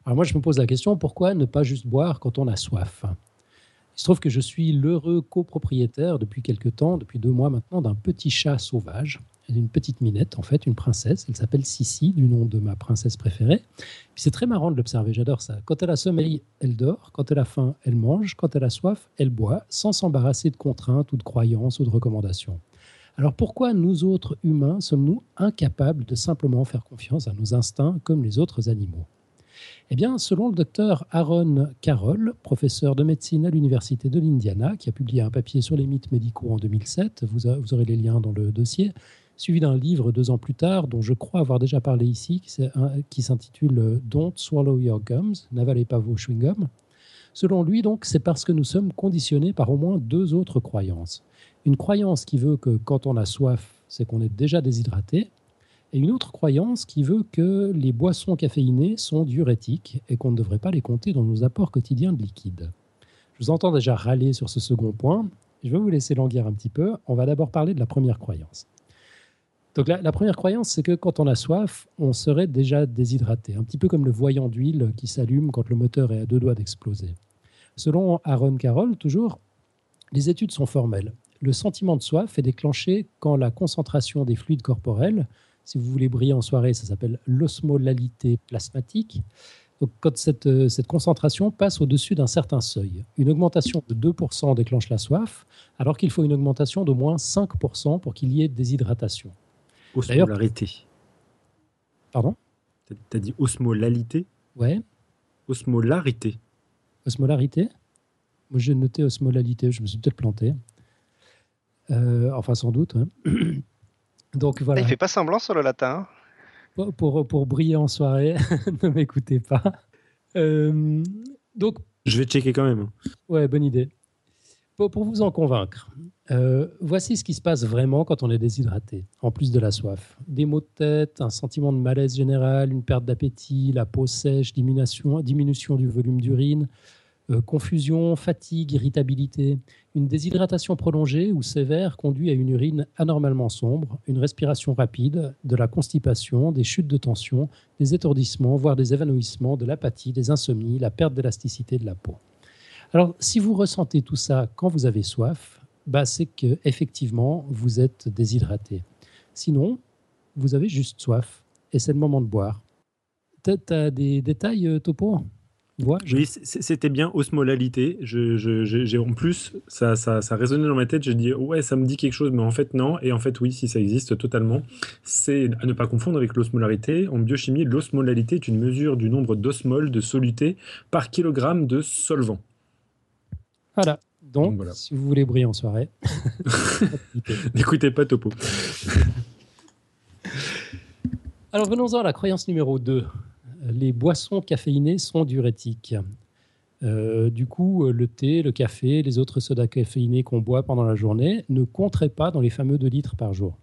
Alors moi je me pose la question, pourquoi ne pas juste boire quand on a soif? Il se trouve que je suis l'heureux copropriétaire depuis quelque temps, depuis deux mois maintenant, d'un petit chat sauvage, une petite minette en fait, une princesse. Elle s'appelle Sissi, du nom de ma princesse préférée. c'est très marrant de l'observer, j'adore ça. Quand elle a sommeil, elle dort. Quand elle a faim, elle mange. Quand elle a soif, elle boit, sans s'embarrasser de contraintes ou de croyances ou de recommandations. Alors pourquoi nous autres humains sommes-nous incapables de simplement faire confiance à nos instincts comme les autres animaux? Eh bien, selon le docteur Aaron Carroll, professeur de médecine à l'Université de l'Indiana, qui a publié un papier sur les mythes médicaux en 2007, vous, aurez les liens dans le dossier, suivi d'un livre deux ans plus tard, dont je crois avoir déjà parlé ici, qui s'intitule Don't Swallow Your Gums, n'avalez pas vos chewing-gums. Selon lui, donc, c'est parce que nous sommes conditionnés par au moins deux autres croyances. Une croyance qui veut que quand on a soif, c'est qu'on est déjà déshydraté, et une autre croyance qui veut que les boissons caféinées sont diurétiques et qu'on ne devrait pas les compter dans nos apports quotidiens de liquide. Je vous entends déjà râler sur ce second point. Je vais vous laisser languir un petit peu. On va d'abord parler de la première croyance. Donc la, la première croyance, c'est que quand on a soif, on serait déjà déshydraté, un petit peu comme le voyant d'huile qui s'allume quand le moteur est à deux doigts d'exploser. Selon Aaron Carroll, toujours, les études sont formelles. Le sentiment de soif est déclenché quand la concentration des fluides corporels, si vous voulez briller en soirée, ça s'appelle l'osmolalité plasmatique. Donc, quand cette, euh, cette concentration passe au-dessus d'un certain seuil, une augmentation de 2% déclenche la soif, alors qu'il faut une augmentation d'au moins 5% pour qu'il y ait déshydratation. Osmolarité. Pardon? Tu as dit osmolalité? Ouais. Osmolarité. Osmolarité Moi, j'ai noté osmolalité, je me suis peut-être planté. Euh, enfin, sans doute. Hein. *clears throat* Donc voilà. Il fait pas semblant sur le latin. Pour, pour, pour briller en soirée, *laughs* ne m'écoutez pas. Euh, donc. Je vais checker quand même. Ouais, bonne idée. Pour, vous en convaincre, euh, voici ce qui se passe vraiment quand on est déshydraté, en plus de la soif. Des maux de tête, un sentiment de malaise général, une perte d'appétit, la peau sèche, diminution, diminution du volume d'urine, euh, confusion, fatigue, irritabilité. Une déshydratation prolongée ou sévère conduit à une urine anormalement sombre, une respiration rapide, de la constipation, des chutes de tension, des étourdissements, voire des évanouissements, de l'apathie, des insomnies, la perte d'élasticité de la peau. Alors, si vous ressentez tout ça quand vous avez soif, bah, c'est que effectivement vous êtes déshydraté. Sinon, vous avez juste soif et c'est le moment de boire. Tu as des détails, euh, Topo? Oui, c'était bien osmolalité. Je, en plus, ça, ça, ça résonnait dans ma tête. Je dis, ouais, ça me dit quelque chose, mais en fait, non. Et en fait, oui, si ça existe totalement. C'est à ne pas confondre avec l'osmolarité. En biochimie, l'osmolalité est une mesure du nombre d'osmoles de soluté par kilogramme de solvant. Voilà. Donc, si vous voulez briller en soirée, *laughs* n'écoutez pas Topo. *laughs* Alors, venons-en à la croyance numéro 2 les boissons caféinées sont diurétiques. Euh, du coup, le thé, le café, les autres sodas caféinés qu'on boit pendant la journée ne compteraient pas dans les fameux 2 litres par jour.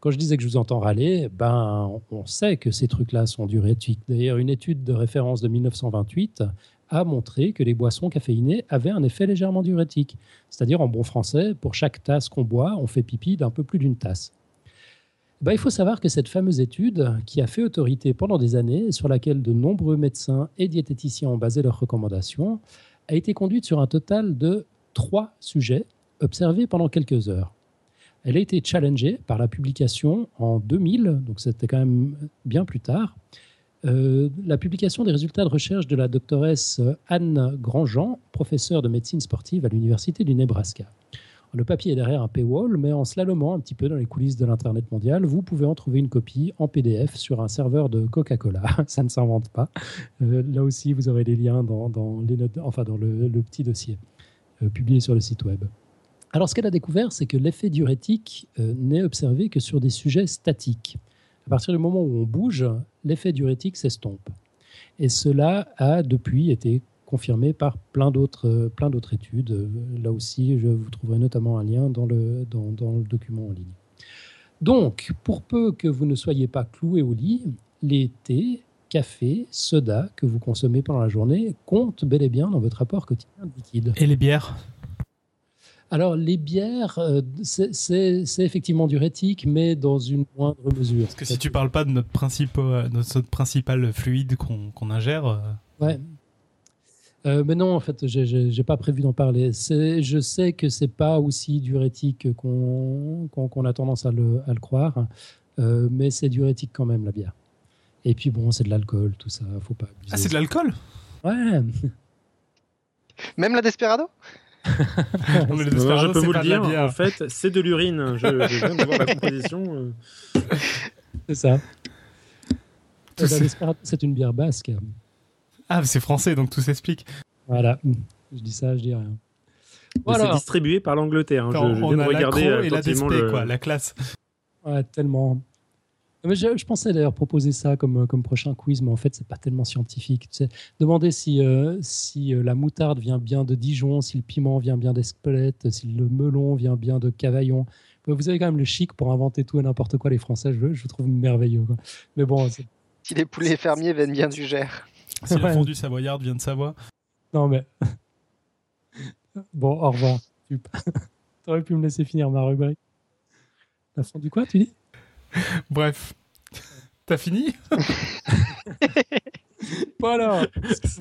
Quand je disais que je vous entends râler, ben, on sait que ces trucs-là sont diurétiques. D'ailleurs, une étude de référence de 1928 a montré que les boissons caféinées avaient un effet légèrement diurétique. C'est-à-dire, en bon français, pour chaque tasse qu'on boit, on fait pipi d'un peu plus d'une tasse. Bah, il faut savoir que cette fameuse étude, qui a fait autorité pendant des années, sur laquelle de nombreux médecins et diététiciens ont basé leurs recommandations, a été conduite sur un total de trois sujets observés pendant quelques heures. Elle a été challengée par la publication en 2000, donc c'était quand même bien plus tard, euh, la publication des résultats de recherche de la doctoresse Anne Grandjean, professeure de médecine sportive à l'Université du Nebraska. Le papier est derrière un paywall, mais en slalomant un petit peu dans les coulisses de l'Internet mondial, vous pouvez en trouver une copie en PDF sur un serveur de Coca-Cola. *laughs* Ça ne s'invente pas. Euh, là aussi, vous aurez les liens dans, le, petit dossier euh, publié sur le site web. Alors, ce qu'elle a découvert, c'est que l'effet diurétique euh, n'est observé que sur des sujets statiques. À partir du moment où on bouge, l'effet diurétique s'estompe. Et cela a depuis été confirmé par plein d'autres euh, plein d'autres études. Là aussi, je vous trouverai notamment un lien dans le, dans, le document en ligne. Donc, pour peu que vous ne soyez pas cloué au lit, les thés, cafés, sodas que vous consommez pendant la journée comptent bel et bien dans votre apport quotidien de liquide. Et les bières? Alors, les bières, euh, c'est- effectivement diurétique, mais dans une moindre mesure. Parce que si tu parles pas de notre, principal, notre principal fluide qu'on ingère, euh, Ouais. Euh, mais non, en fait, j'ai- j'ai j'ai pas prévu d'en parler. Je sais que c'est pas aussi diurétique qu'on a tendance à le, à le croire, euh, mais c'est diurétique quand même la bière. Et puis bon, c'est de l'alcool, tout ça, faut pas abuser. ah c'est de l'alcool? Ouais. Même la Desperado? *laughs* Non, mais le Non, je peux vous le dire, bière. en fait, c'est de l'urine. Je, je viens de voir la composition. euh. C'est ça. Euh, c'est une bière basque. Ah, mais c'est français, donc tout s'explique. Voilà. Je dis ça, je dis rien. Voilà. C'est distribué par l'Angleterre. hein. Je, je on viens de a regarder l'accro et la DSP, le- quoi, la classe. Ouais, tellement. Mais je, je pensais d'ailleurs proposer ça comme, comme prochain quiz, mais en fait, c'est pas tellement scientifique. Tu sais, demander si, euh, si euh, la moutarde vient bien de Dijon, si le piment vient bien d'Espelette, si le melon vient bien de Cavaillon. Vous avez quand même le chic pour inventer tout et n'importe quoi, les Français, je, je trouve merveilleux. quoi. Mais bon, *laughs* Si les poulets fermiers viennent bien du Gers. Si la fondue savoyarde vient de Savoie. non mais. *laughs* bon, au revoir. Tu *laughs* aurais pu me laisser finir ma rubrique. La fin du quoi, tu dis? *laughs* Bref. T'as fini? *laughs* Voilà.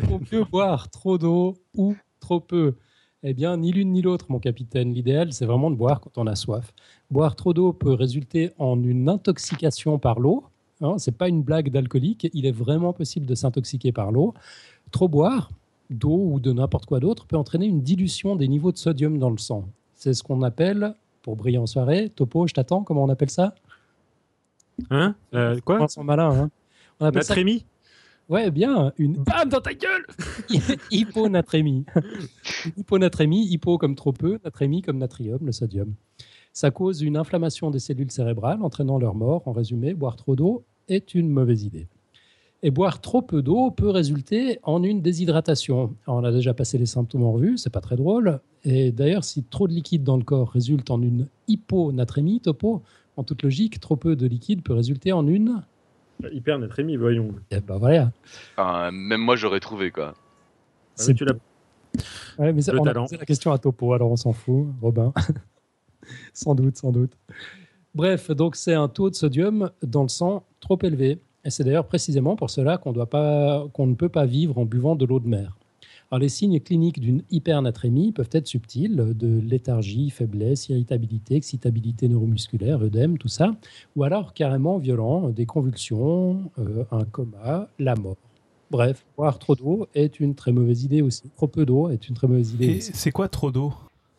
Qu'on peut boire trop d'eau ou trop peu? Eh bien, ni l'une ni l'autre, mon capitaine. L'idéal, c'est vraiment de boire quand on a soif. Boire trop d'eau peut résulter en une intoxication par l'eau. Hein, c'est pas une blague d'alcoolique. Il est vraiment possible de s'intoxiquer par l'eau. Trop boire d'eau ou de n'importe quoi d'autre peut entraîner une dilution des niveaux de sodium dans le sang. C'est ce qu'on appelle, pour briller en soirée, Topo, je t'attends, comment on appelle ça? Hein Euh, Quoi Ils sont malins, hein. On appelle ça Natrémie Ouais, bien, une bam dans ta gueule *laughs* Hyponatrémie. Hyponatrémie, hypo comme trop peu, natrémie comme natrium, le sodium. Ça cause une inflammation des cellules cérébrales, entraînant leur mort. En résumé, boire trop d'eau est une mauvaise idée. Et boire trop peu d'eau peut résulter en une déshydratation. Alors, on a déjà passé les symptômes en revue, c'est pas très drôle. Et d'ailleurs, si trop de liquide dans le corps résulte en une hyponatrémie, topo, en toute logique, trop peu de liquide peut résulter en une. Hypernatrémie, voyons. Eh ben voilà. Enfin, même moi, j'aurais trouvé, quoi. Ah oui, tu l'as- Ouais, mais ça, Le on a talent. posé la question à Topo, alors on s'en fout, Robin. *laughs* sans doute, sans doute. Bref, donc c'est un taux de sodium dans le sang trop élevé. Et c'est d'ailleurs précisément pour cela qu'on ne peut pas vivre en buvant de l'eau de mer. Alors les signes cliniques d'une hypernatrémie peuvent être subtils, de léthargie, faiblesse, irritabilité, excitabilité neuromusculaire, œdème, tout ça, ou alors carrément violents, des convulsions, euh, un coma, la mort. Bref, boire trop d'eau est une très mauvaise idée aussi. Trop peu d'eau est une très mauvaise idée Et c'est quoi trop d'eau?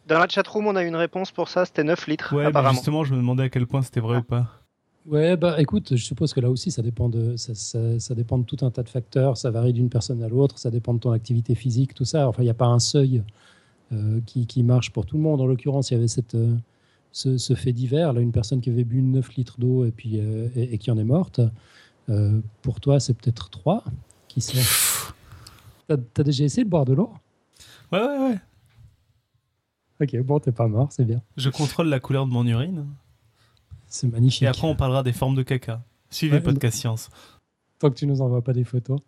Dans la chatroom, on a une réponse pour ça, c'était 9 litres, Ouais, bah apparemment. justement, je me demandais à quel point c'était vrai ou pas. Ouais, bah écoute, je suppose que là aussi, ça dépend de, ça, ça- ça dépend de tout un tas de facteurs. Ça varie d'une personne à l'autre, ça dépend de ton activité physique, tout ça. Enfin, il n'y a pas un seuil euh, qui, qui marche pour tout le monde. En l'occurrence, il y avait cette, euh, ce, ce fait divers, là, une personne qui avait bu 9 litres d'eau et, puis, euh, et, et qui en est morte. Pour toi, c'est peut-être 3. Qui sait T'as as déjà essayé de boire de l'eau? Ouais, ouais, ouais. Ok, bon, t'es pas mort, c'est bien. Je contrôle la couleur de mon urine. C'est magnifique. Et après, on parlera des formes de caca. Suivez Ouais, Podcast Science. tant que tu nous envoies pas des photos.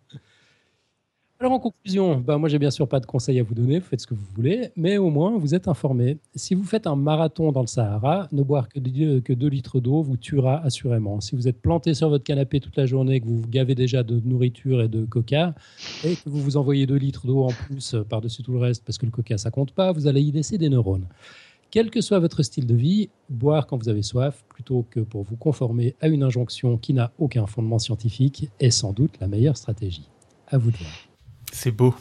Alors en conclusion, bah moi j'ai bien sûr pas de conseils à vous donner, vous faites ce que vous voulez, mais au moins vous êtes informés. Si vous faites un marathon dans le Sahara, ne boire que 2 que deux litres d'eau vous tuera assurément. Si vous êtes planté sur votre canapé toute la journée, que vous vous gavez déjà de nourriture et de coca, et que vous vous envoyez 2 litres d'eau en plus euh, par-dessus tout le reste, parce que le coca ça compte pas, vous allez y laisser des neurones. Quel que soit votre style de vie, boire quand vous avez soif, plutôt que pour vous conformer à une injonction qui n'a aucun fondement scientifique, est sans doute la meilleure stratégie. À vous de voir. C'est beau.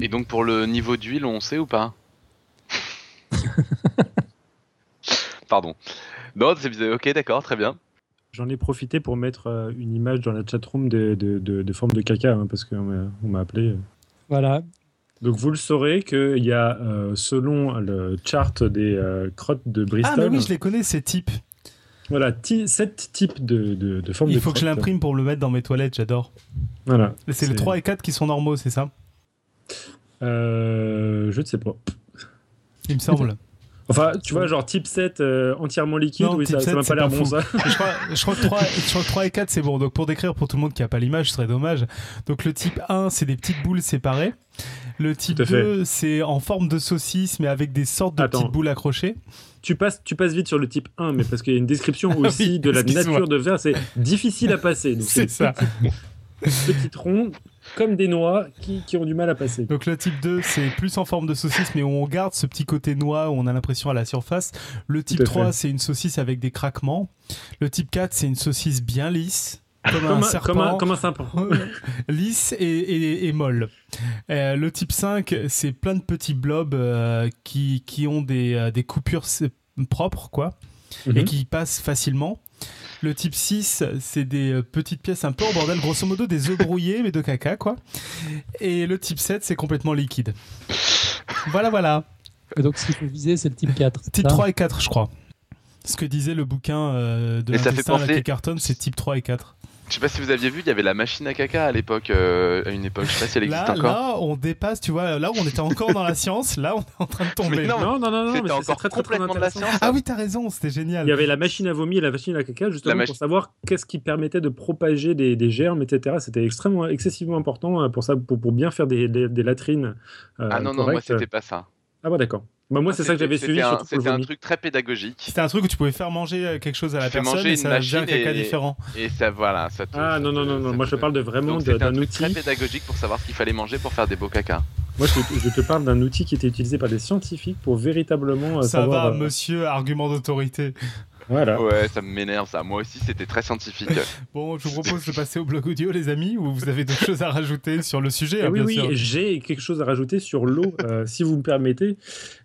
Et donc, pour le niveau d'huile, on sait ou pas? *laughs* Pardon. Non, c'est bizarre. Ok, d'accord, très bien. J'en ai profité pour mettre euh, une image dans la chatroom de, de, de, de forme de caca, hein, parce qu'on m'a on m'a appelé. Voilà. Donc vous le saurez qu'il y a, euh, selon le chart des euh, crottes de Ah, Bristol, mais oui, je les connais, ces types. voilà, ti- sept types de, de, de formes Il de faut que je l'imprime pour le mettre dans mes toilettes, j'adore. Voilà. C'est les 3 et 4 qui sont normaux, c'est ça Euh, je ne sais pas. Il me semble. *laughs* Enfin, tu vois, genre type 7 euh, entièrement liquide, Non, oui, ça, ça 7, m'a c'est pas l'air pas bon ça. *laughs* je, crois, je, crois que 3, je crois que 3 et 4, c'est bon. Donc, pour décrire pour tout le monde qui n'a pas l'image, ce serait dommage. Donc, le type 1, c'est des petites boules séparées. Le type Tout à fait. 2, c'est en forme de saucisse, mais avec des sortes de Attends. petites boules accrochées. Tu passes, tu passes vite sur le type 1, mais parce qu'il y a une description *laughs* Ah oui, aussi de la nature de verre, c'est difficile à passer. C'est ça. Petites ronds, comme des noix, qui, qui ont du mal à passer. Donc, le type 2, c'est plus en forme de saucisse, mais on garde ce petit côté noix, où on a l'impression à la surface. Le type à 3, fait. c'est une saucisse avec des craquements. Le type 4, c'est une saucisse bien lisse. Comme, un serpent. comme un, comme un serpent. lisse et, et- et molle. Euh, le type 5, c'est plein de petits blobs euh, qui, qui ont des, euh, des coupures propres, quoi, et Mhm. qui passent facilement. Le type 6, c'est des euh, petites pièces un peu en bordel, grosso modo des œufs brouillés, mais de caca, quoi. Et le type 7, c'est complètement liquide. Voilà, voilà. Et donc, ce qu'il faut viser, c'est le type 4. c'est Type ça 3 et 4, je crois. Ce que disait le bouquin euh, de l'intestin penser- qui cartonne, c'est type 3 et 4. Je sais pas si vous aviez vu, il y avait la machine à caca à l'époque, euh, à une époque. Je sais pas si elle existe Là, encore. là, on dépasse, tu vois, là où on était encore dans la science, là, on est en train de tomber. Mais non, Non, non, non, C'était encore très, très, très complètement de la science. Ah oui, t'as raison, c'était génial. Il y avait la machine à vomi et la machine à caca, justement, pour savoir qu'est-ce qui permettait de propager des, des germes, etc. C'était extrêmement, excessivement important euh, pour ça, pour, pour bien faire des, des, des latrines. euh, Ah non, non, moi c'était pas ça. Ah bon, d'accord. Bah, moi, c'est ça que j'avais C'était suivi, C'était un truc très pédagogique. C'était un truc où tu pouvais faire manger euh, quelque chose à la personne manger et ça faisait un machine caca et- différent. Et ça, voilà. Ça te- Ah ça non, te- non, non, non. Moi, te- je parle de vraiment d'un truc très outil. pédagogique pour savoir ce qu'il fallait manger pour faire des beaux cacas. Moi, je, je te parle d'un outil qui était utilisé par des scientifiques pour véritablement euh, Ça savoir. va, euh, monsieur, argument d'autorité. Voilà. Ouais, ça m'énerve ça. Moi aussi, c'était très scientifique. *laughs* Bon, je vous propose de passer au blog audio, les amis, où vous avez d'autres *laughs* choses à rajouter sur le sujet, Ah hein, oui, bien oui, sûr. j'ai quelque chose à rajouter sur l'eau, euh, si vous me permettez.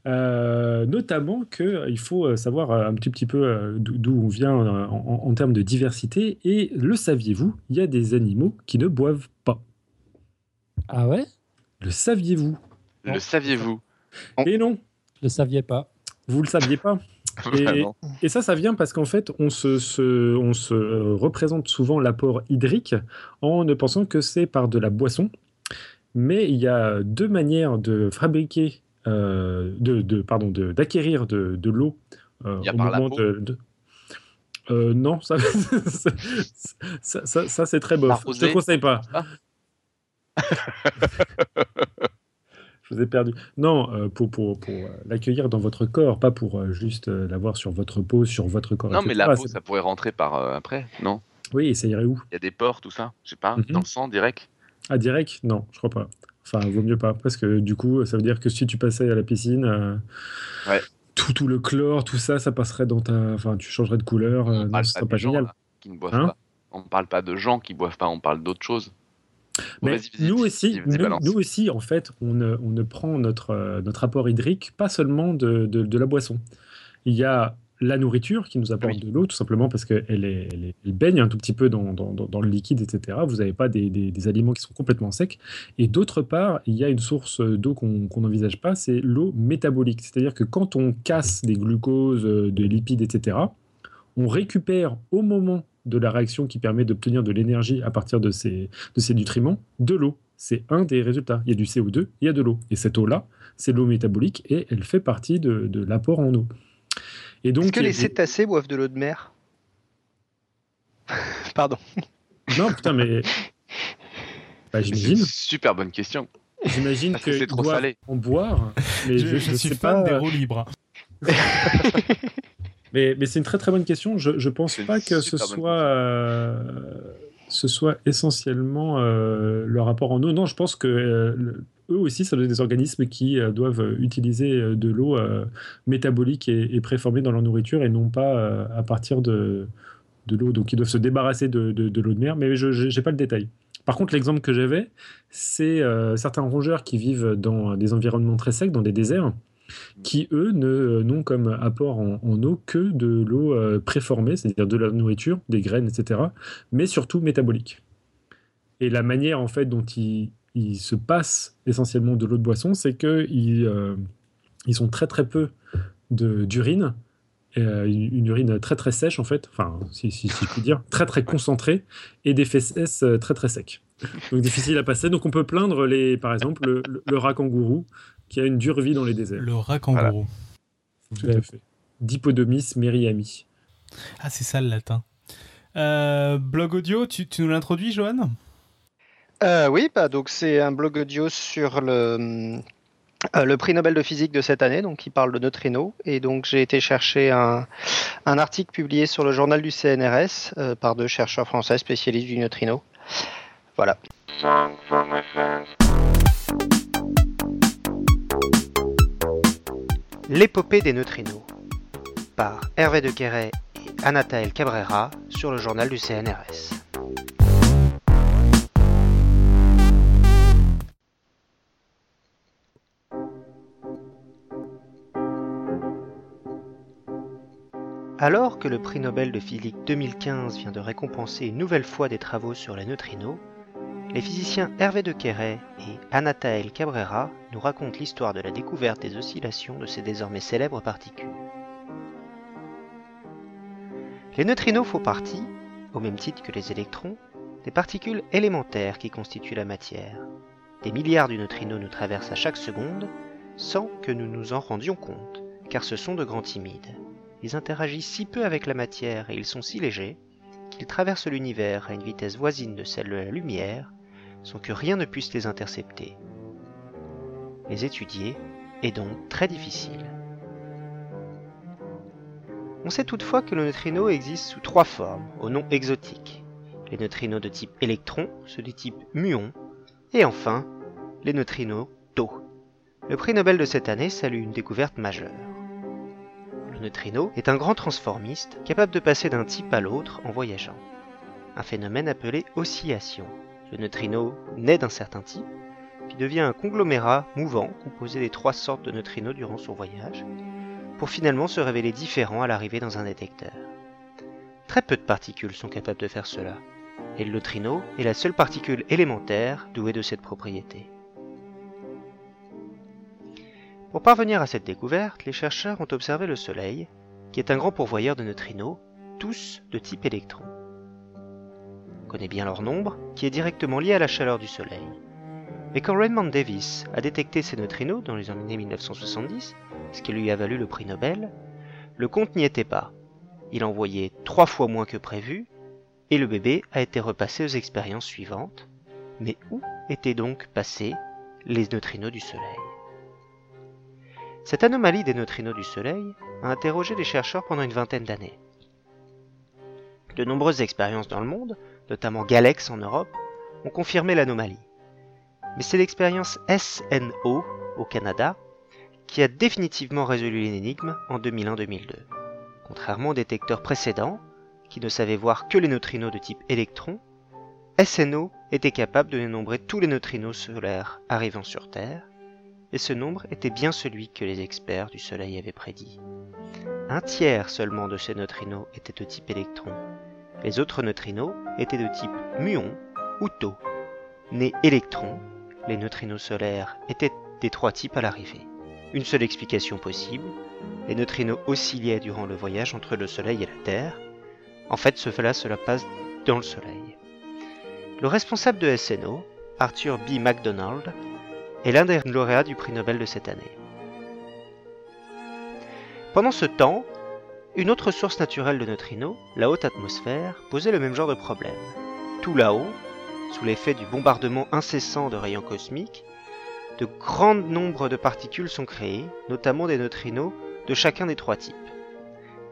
Euh, notamment qu'il faut euh, savoir euh, un petit, petit peu euh, d'où on vient euh, en, en termes de diversité. Et le saviez-vous, il y a des animaux qui ne boivent pas. Ah ouais? Le saviez-vous? Le saviez-vous? Et non, Je le saviez pas. vous le saviez pas? *laughs* Et- ça, ça vient parce qu'en fait, on se, se- on se euh, représente souvent l'apport hydrique en ne pensant que c'est par de la boisson. Mais il y a deux manières de fabriquer, euh, de, de- pardon, de- d'acquérir de, de l'eau euh, Il y a au moment de. de- Euh, non, *laughs* ça, ça, ça- ça, c'est très bof. Je Arroser. te conseille pas. Ah. *laughs* Je vous ai perdu. Non, euh, pour, pour, pour euh, l'accueillir dans votre corps, pas pour euh, juste l'avoir sur votre peau, sur votre corps. Non, mais la peau, ça pourrait rentrer par après, non? Oui, et ça irait où? Il y a des pores, tout ça? Je sais pas, Mhm. dans le sang direct? Ah, direct? Non, je crois pas. Enfin, vaut mieux pas, parce que du coup, ça veut dire que si tu passais à la piscine, Ouais. tout, tout le chlore, tout ça, ça passerait dans ta. Enfin, tu changerais de couleur. On non, parle ce pas serait de pas gens génial. là, qui ne boivent Hein? pas. On parle pas de gens qui boivent pas, on parle d'autre chose. Mais nous aussi, nous, aussi, en fait, on ne, on ne prend notre, euh, notre apport hydrique pas seulement de, de- de la boisson. Il y a la nourriture qui nous apporte Oui. de l'eau, tout simplement parce qu'elle est, elle est- elle baigne un tout petit peu dans, dans- dans- dans le liquide, etc. Vous n'avez pas des, des- des aliments qui sont complètement secs. Et d'autre part, il y a une source d'eau qu'on qu'on n'envisage pas, c'est l'eau métabolique. C'est-à-dire que quand on casse des glucoses, euh, des lipides, etc., on récupère au moment de la réaction qui permet d'obtenir de l'énergie à partir de ces, de ces nutriments, de l'eau. C'est un des résultats. Il y a du CO2, il y a de l'eau. Et cette eau-là, c'est l'eau métabolique et elle fait partie de, de l'apport en eau. Et donc, Est-ce que les des- cétacés boivent de l'eau de mer? *laughs* Pardon. Non, putain, mais. *laughs* Bah, j'imagine. super bonne question. J'imagine que qu'ils c'est trop salé. en boire. Mais Je, je, je je suis sais fan pas. des roues libres. *laughs* Mais, mais c'est une très très bonne question. Je, je pense pas que ce soit, euh, ce soit essentiellement euh, le rapport en eau. Non, je pense que euh, le- eux aussi, ça doit être des organismes qui doivent utiliser de l'eau métabolique et, et préformée dans leur nourriture et non pas à partir de, de l'eau. Donc ils doivent se débarrasser de, de- de l'eau de mer, mais je n'ai pas le détail. Par contre, l'exemple que j'avais, c'est certains rongeurs qui vivent dans des environnements très secs, dans des déserts, qui, eux, ne- n'ont comme apport en, eau que de l'eau euh, préformée, c'est-à-dire de la nourriture, des graines, etc., mais surtout métabolique. Et la manière, en fait, dont ils, ils se passent essentiellement de l'eau de boisson, c'est qu'ils ils sont très très peu d'urine euh, une urine très très sèche en fait, enfin si, si, si je puis dire, très très concentrée, et des fesses euh, très très secs. Donc difficile à passer. Donc on peut plaindre les, par exemple le, le, le rat kangourou qui a une dure vie dans les déserts. Le rat kangourou. Tout à fait. Dipodomis meriami. Ah, c'est ça le latin. Euh, blog audio, tu, tu nous l'introduis, Johan? Euh, oui, bah, donc c'est un blog audio sur le, euh, le prix Nobel de physique de cette année, donc qui parle de neutrinos. Et donc j'ai été chercher un, un article publié sur le journal du CNRS euh, par deux chercheurs français spécialistes du neutrino. Voilà. L'épopée des neutrinos par Hervé de Quéret et Anataël Cabrera sur le journal du CNRS. Alors que le prix Nobel de physique 2015 vient de récompenser une nouvelle fois des travaux sur les neutrinos, les physiciens Hervé de Quéret et Anataël Cabrera nous racontent l'histoire de la découverte des oscillations de ces désormais célèbres particules. Les neutrinos font partie, au même titre que les électrons, des particules élémentaires qui constituent la matière. Des milliards de neutrinos nous traversent à chaque seconde sans que nous nous en rendions compte, car ce sont de grands timides. Ils interagissent si peu avec la matière et ils sont si légers qu'ils traversent l'univers à une vitesse voisine de celle de la lumière sans que rien ne puisse les intercepter. Les étudier est donc très difficile. On sait toutefois que le neutrino existe sous trois formes, au nom exotique. Les neutrinos de type électron, ceux du type muon, et enfin, les neutrinos tau. Le prix Nobel de cette année salue une découverte majeure. Le neutrino est un grand transformiste capable de passer d'un type à l'autre en voyageant. Un phénomène appelé oscillation. Le neutrino naît d'un certain type, puis devient un conglomérat mouvant composé des trois sortes de neutrinos durant son voyage, pour finalement se révéler différent à l'arrivée dans un détecteur. Très peu de particules sont capables de faire cela, et le neutrino est la seule particule élémentaire douée de cette propriété. Pour parvenir à cette découverte, les chercheurs ont observé le Soleil, qui est un grand pourvoyeur de neutrinos, tous de type électron. On connaît bien leur nombre, qui est directement lié à la chaleur du Soleil. Mais quand Raymond Davis a détecté ces neutrinos dans les années 1970, ce qui lui a valu le prix Nobel, le compte n'y était pas. Il envoyait trois fois moins que prévu, et le bébé a été repassé aux expériences suivantes. Mais où étaient donc passés les neutrinos du Soleil? Cette anomalie des neutrinos du Soleil a interrogé les chercheurs pendant une vingtaine d'années. De nombreuses expériences dans le monde, notamment Galex en Europe, ont confirmé l'anomalie. Mais c'est l'expérience SNO au Canada qui a définitivement résolu l'énigme en 2001-2002. Contrairement aux détecteurs précédents, qui ne savaient voir que les neutrinos de type électron, SNO était capable de dénombrer tous les neutrinos solaires arrivant sur Terre, et ce nombre était bien celui que les experts du Soleil avaient prédit. Un tiers seulement de ces neutrinos étaient de type électron. Les autres neutrinos étaient de type muon ou tau. Nés électrons, les neutrinos solaires étaient des trois types à l'arrivée. Une seule explication possible, les neutrinos oscillaient durant le voyage entre le Soleil et la Terre. En fait, cela, cela passe dans le Soleil. Le responsable de SNO, Arthur B. MacDonald, est l'un des lauréats du prix Nobel de cette année. Pendant ce temps, une autre source naturelle de neutrinos, la haute atmosphère, posait le même genre de problème. Tout là-haut, sous l'effet du bombardement incessant de rayons cosmiques, de grands nombres de particules sont créées, notamment des neutrinos de chacun des trois types.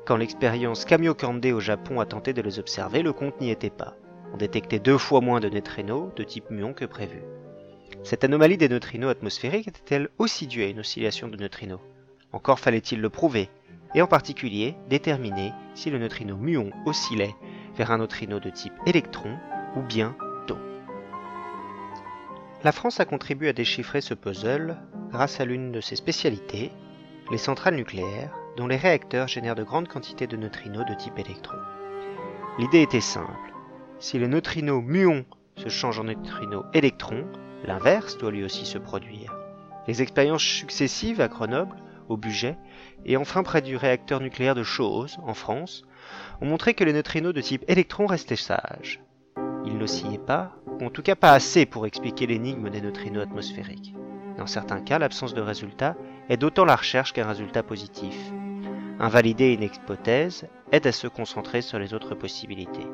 Quand l'expérience Kamiokande au Japon a tenté de les observer, le compte n'y était pas. On détectait deux fois moins de neutrinos de type muon que prévu. Cette anomalie des neutrinos atmosphériques était-elle aussi due à une oscillation de neutrinos? Encore fallait-il le prouver, et en particulier déterminer si le neutrino muon oscillait vers un neutrino de type électron ou bien tau. La France a contribué à déchiffrer ce puzzle grâce à l'une de ses spécialités, les centrales nucléaires, dont les réacteurs génèrent de grandes quantités de neutrinos de type électron. L'idée était simple. Si le neutrino muon se change en neutrino électron, l'inverse doit lui aussi se produire. Les expériences successives à Grenoble au budget, et enfin près du réacteur nucléaire de Chose, en France, ont montré que les neutrinos de type électron restaient sages. Ils n'oscillaient pas, ou en tout cas pas assez pour expliquer l'énigme des neutrinos atmosphériques. Dans certains cas, l'absence de résultat aide autant la recherche qu'un résultat positif. Invalider une hypothèse aide à se concentrer sur les autres possibilités.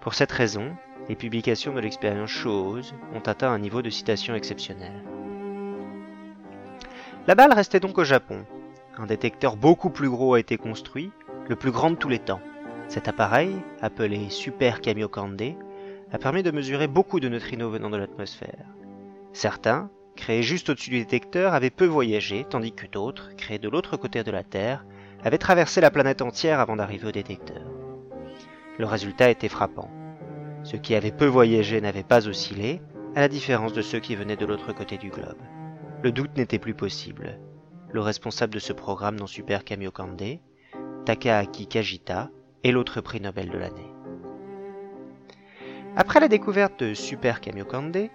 Pour cette raison, les publications de l'expérience Chose ont atteint un niveau de citation exceptionnel. La balle restait donc au Japon. Un détecteur beaucoup plus gros a été construit, le plus grand de tous les temps. Cet appareil, appelé Super Kamiokande, a permis de mesurer beaucoup de neutrinos venant de l'atmosphère. Certains, créés juste au-dessus du détecteur, avaient peu voyagé, tandis que d'autres, créés de l'autre côté de la Terre, avaient traversé la planète entière avant d'arriver au détecteur. Le résultat était frappant. Ceux qui avaient peu voyagé n'avaient pas oscillé, à la différence de ceux qui venaient de l'autre côté du globe. Le doute n'était plus possible. Le responsable de ce programme dans Super Kamiokande, Takaaki Kajita, est l'autre prix Nobel de l'année. Après la découverte de Super Kamiokande,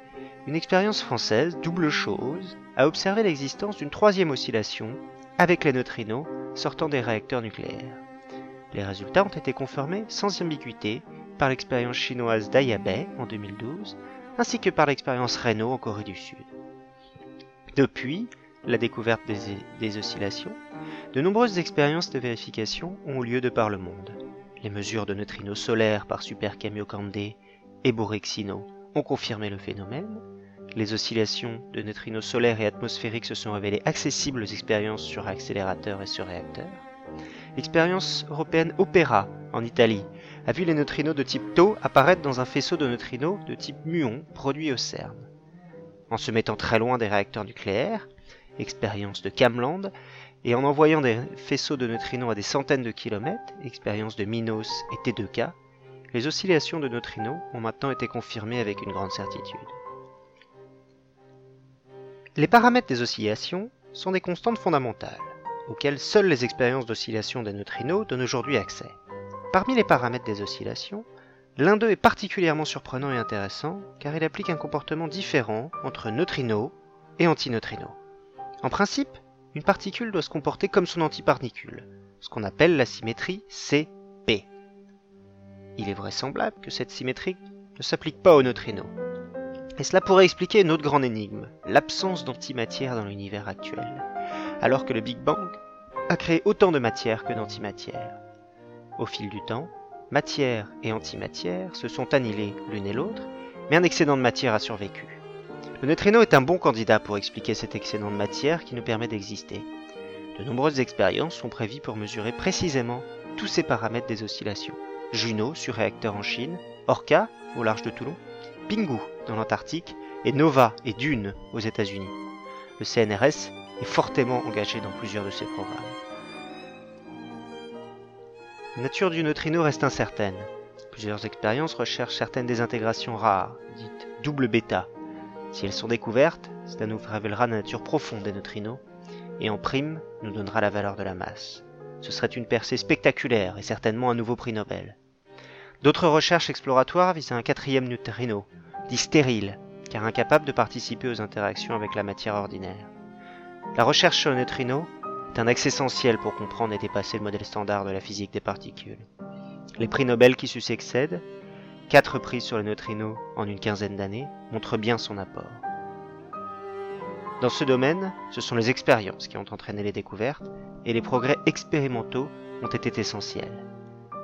une expérience française, double chose, a observé l'existence d'une troisième oscillation avec les neutrinos sortant des réacteurs nucléaires. Les résultats ont été confirmés sans ambiguïté par l'expérience chinoise d'Ayabei en 2012, ainsi que par l'expérience Reno en Corée du Sud. Depuis la découverte des, oscillations, de nombreuses expériences de vérification ont eu lieu de par le monde. Les mesures de neutrinos solaires par Super Kamiokande et Borexino ont confirmé le phénomène. Les oscillations de neutrinos solaires et atmosphériques se sont révélées accessibles aux expériences sur accélérateur et sur réacteur. L'expérience européenne Opera en Italie a vu les neutrinos de type tau apparaître dans un faisceau de neutrinos de type muon produit au CERN. En se mettant très loin des réacteurs nucléaires, expérience de Camland, et en envoyant des faisceaux de neutrinos à des centaines de kilomètres, expérience de Minos et T2K, les oscillations de neutrinos ont maintenant été confirmées avec une grande certitude. Les paramètres des oscillations sont des constantes fondamentales, auxquelles seules les expériences d'oscillation des neutrinos donnent aujourd'hui accès. Parmi les paramètres des oscillations, l'un d'eux est particulièrement surprenant et intéressant car il applique un comportement différent entre neutrinos et antineutrinos. En principe, une particule doit se comporter comme son antiparticule, ce qu'on appelle la symétrie CP. Il est vraisemblable que cette symétrie ne s'applique pas aux neutrinos. Et cela pourrait expliquer une autre grande énigme, l'absence d'antimatière dans l'univers actuel, alors que le Big Bang a créé autant de matière que d'antimatière. Au fil du temps, matière et antimatière se sont annihilées l'une et l'autre, mais un excédent de matière a survécu. Le neutrino est un bon candidat pour expliquer cet excédent de matière qui nous permet d'exister. De nombreuses expériences sont prévues pour mesurer précisément tous ces paramètres des oscillations. Juno sur réacteur en Chine, Orca au large de Toulon, Pingu dans l'Antarctique et Nova et Dune aux États-Unis. Le CNRS est fortement engagé dans plusieurs de ces programmes. La nature du neutrino reste incertaine. Plusieurs expériences recherchent certaines désintégrations rares, dites double bêta. Si elles sont découvertes, cela nous révélera la nature profonde des neutrinos, et en prime nous donnera la valeur de la masse. Ce serait une percée spectaculaire et certainement un nouveau prix Nobel. D'autres recherches exploratoires visent un quatrième neutrino, dit stérile, car incapable de participer aux interactions avec la matière ordinaire. La recherche sur le neutrino est un axe essentiel pour comprendre et dépasser le modèle standard de la physique des particules. Les prix Nobel qui se succèdent, quatre prix sur les neutrinos en une quinzaine d'années, montrent bien son apport. Dans ce domaine, ce sont les expériences qui ont entraîné les découvertes, et les progrès expérimentaux ont été essentiels.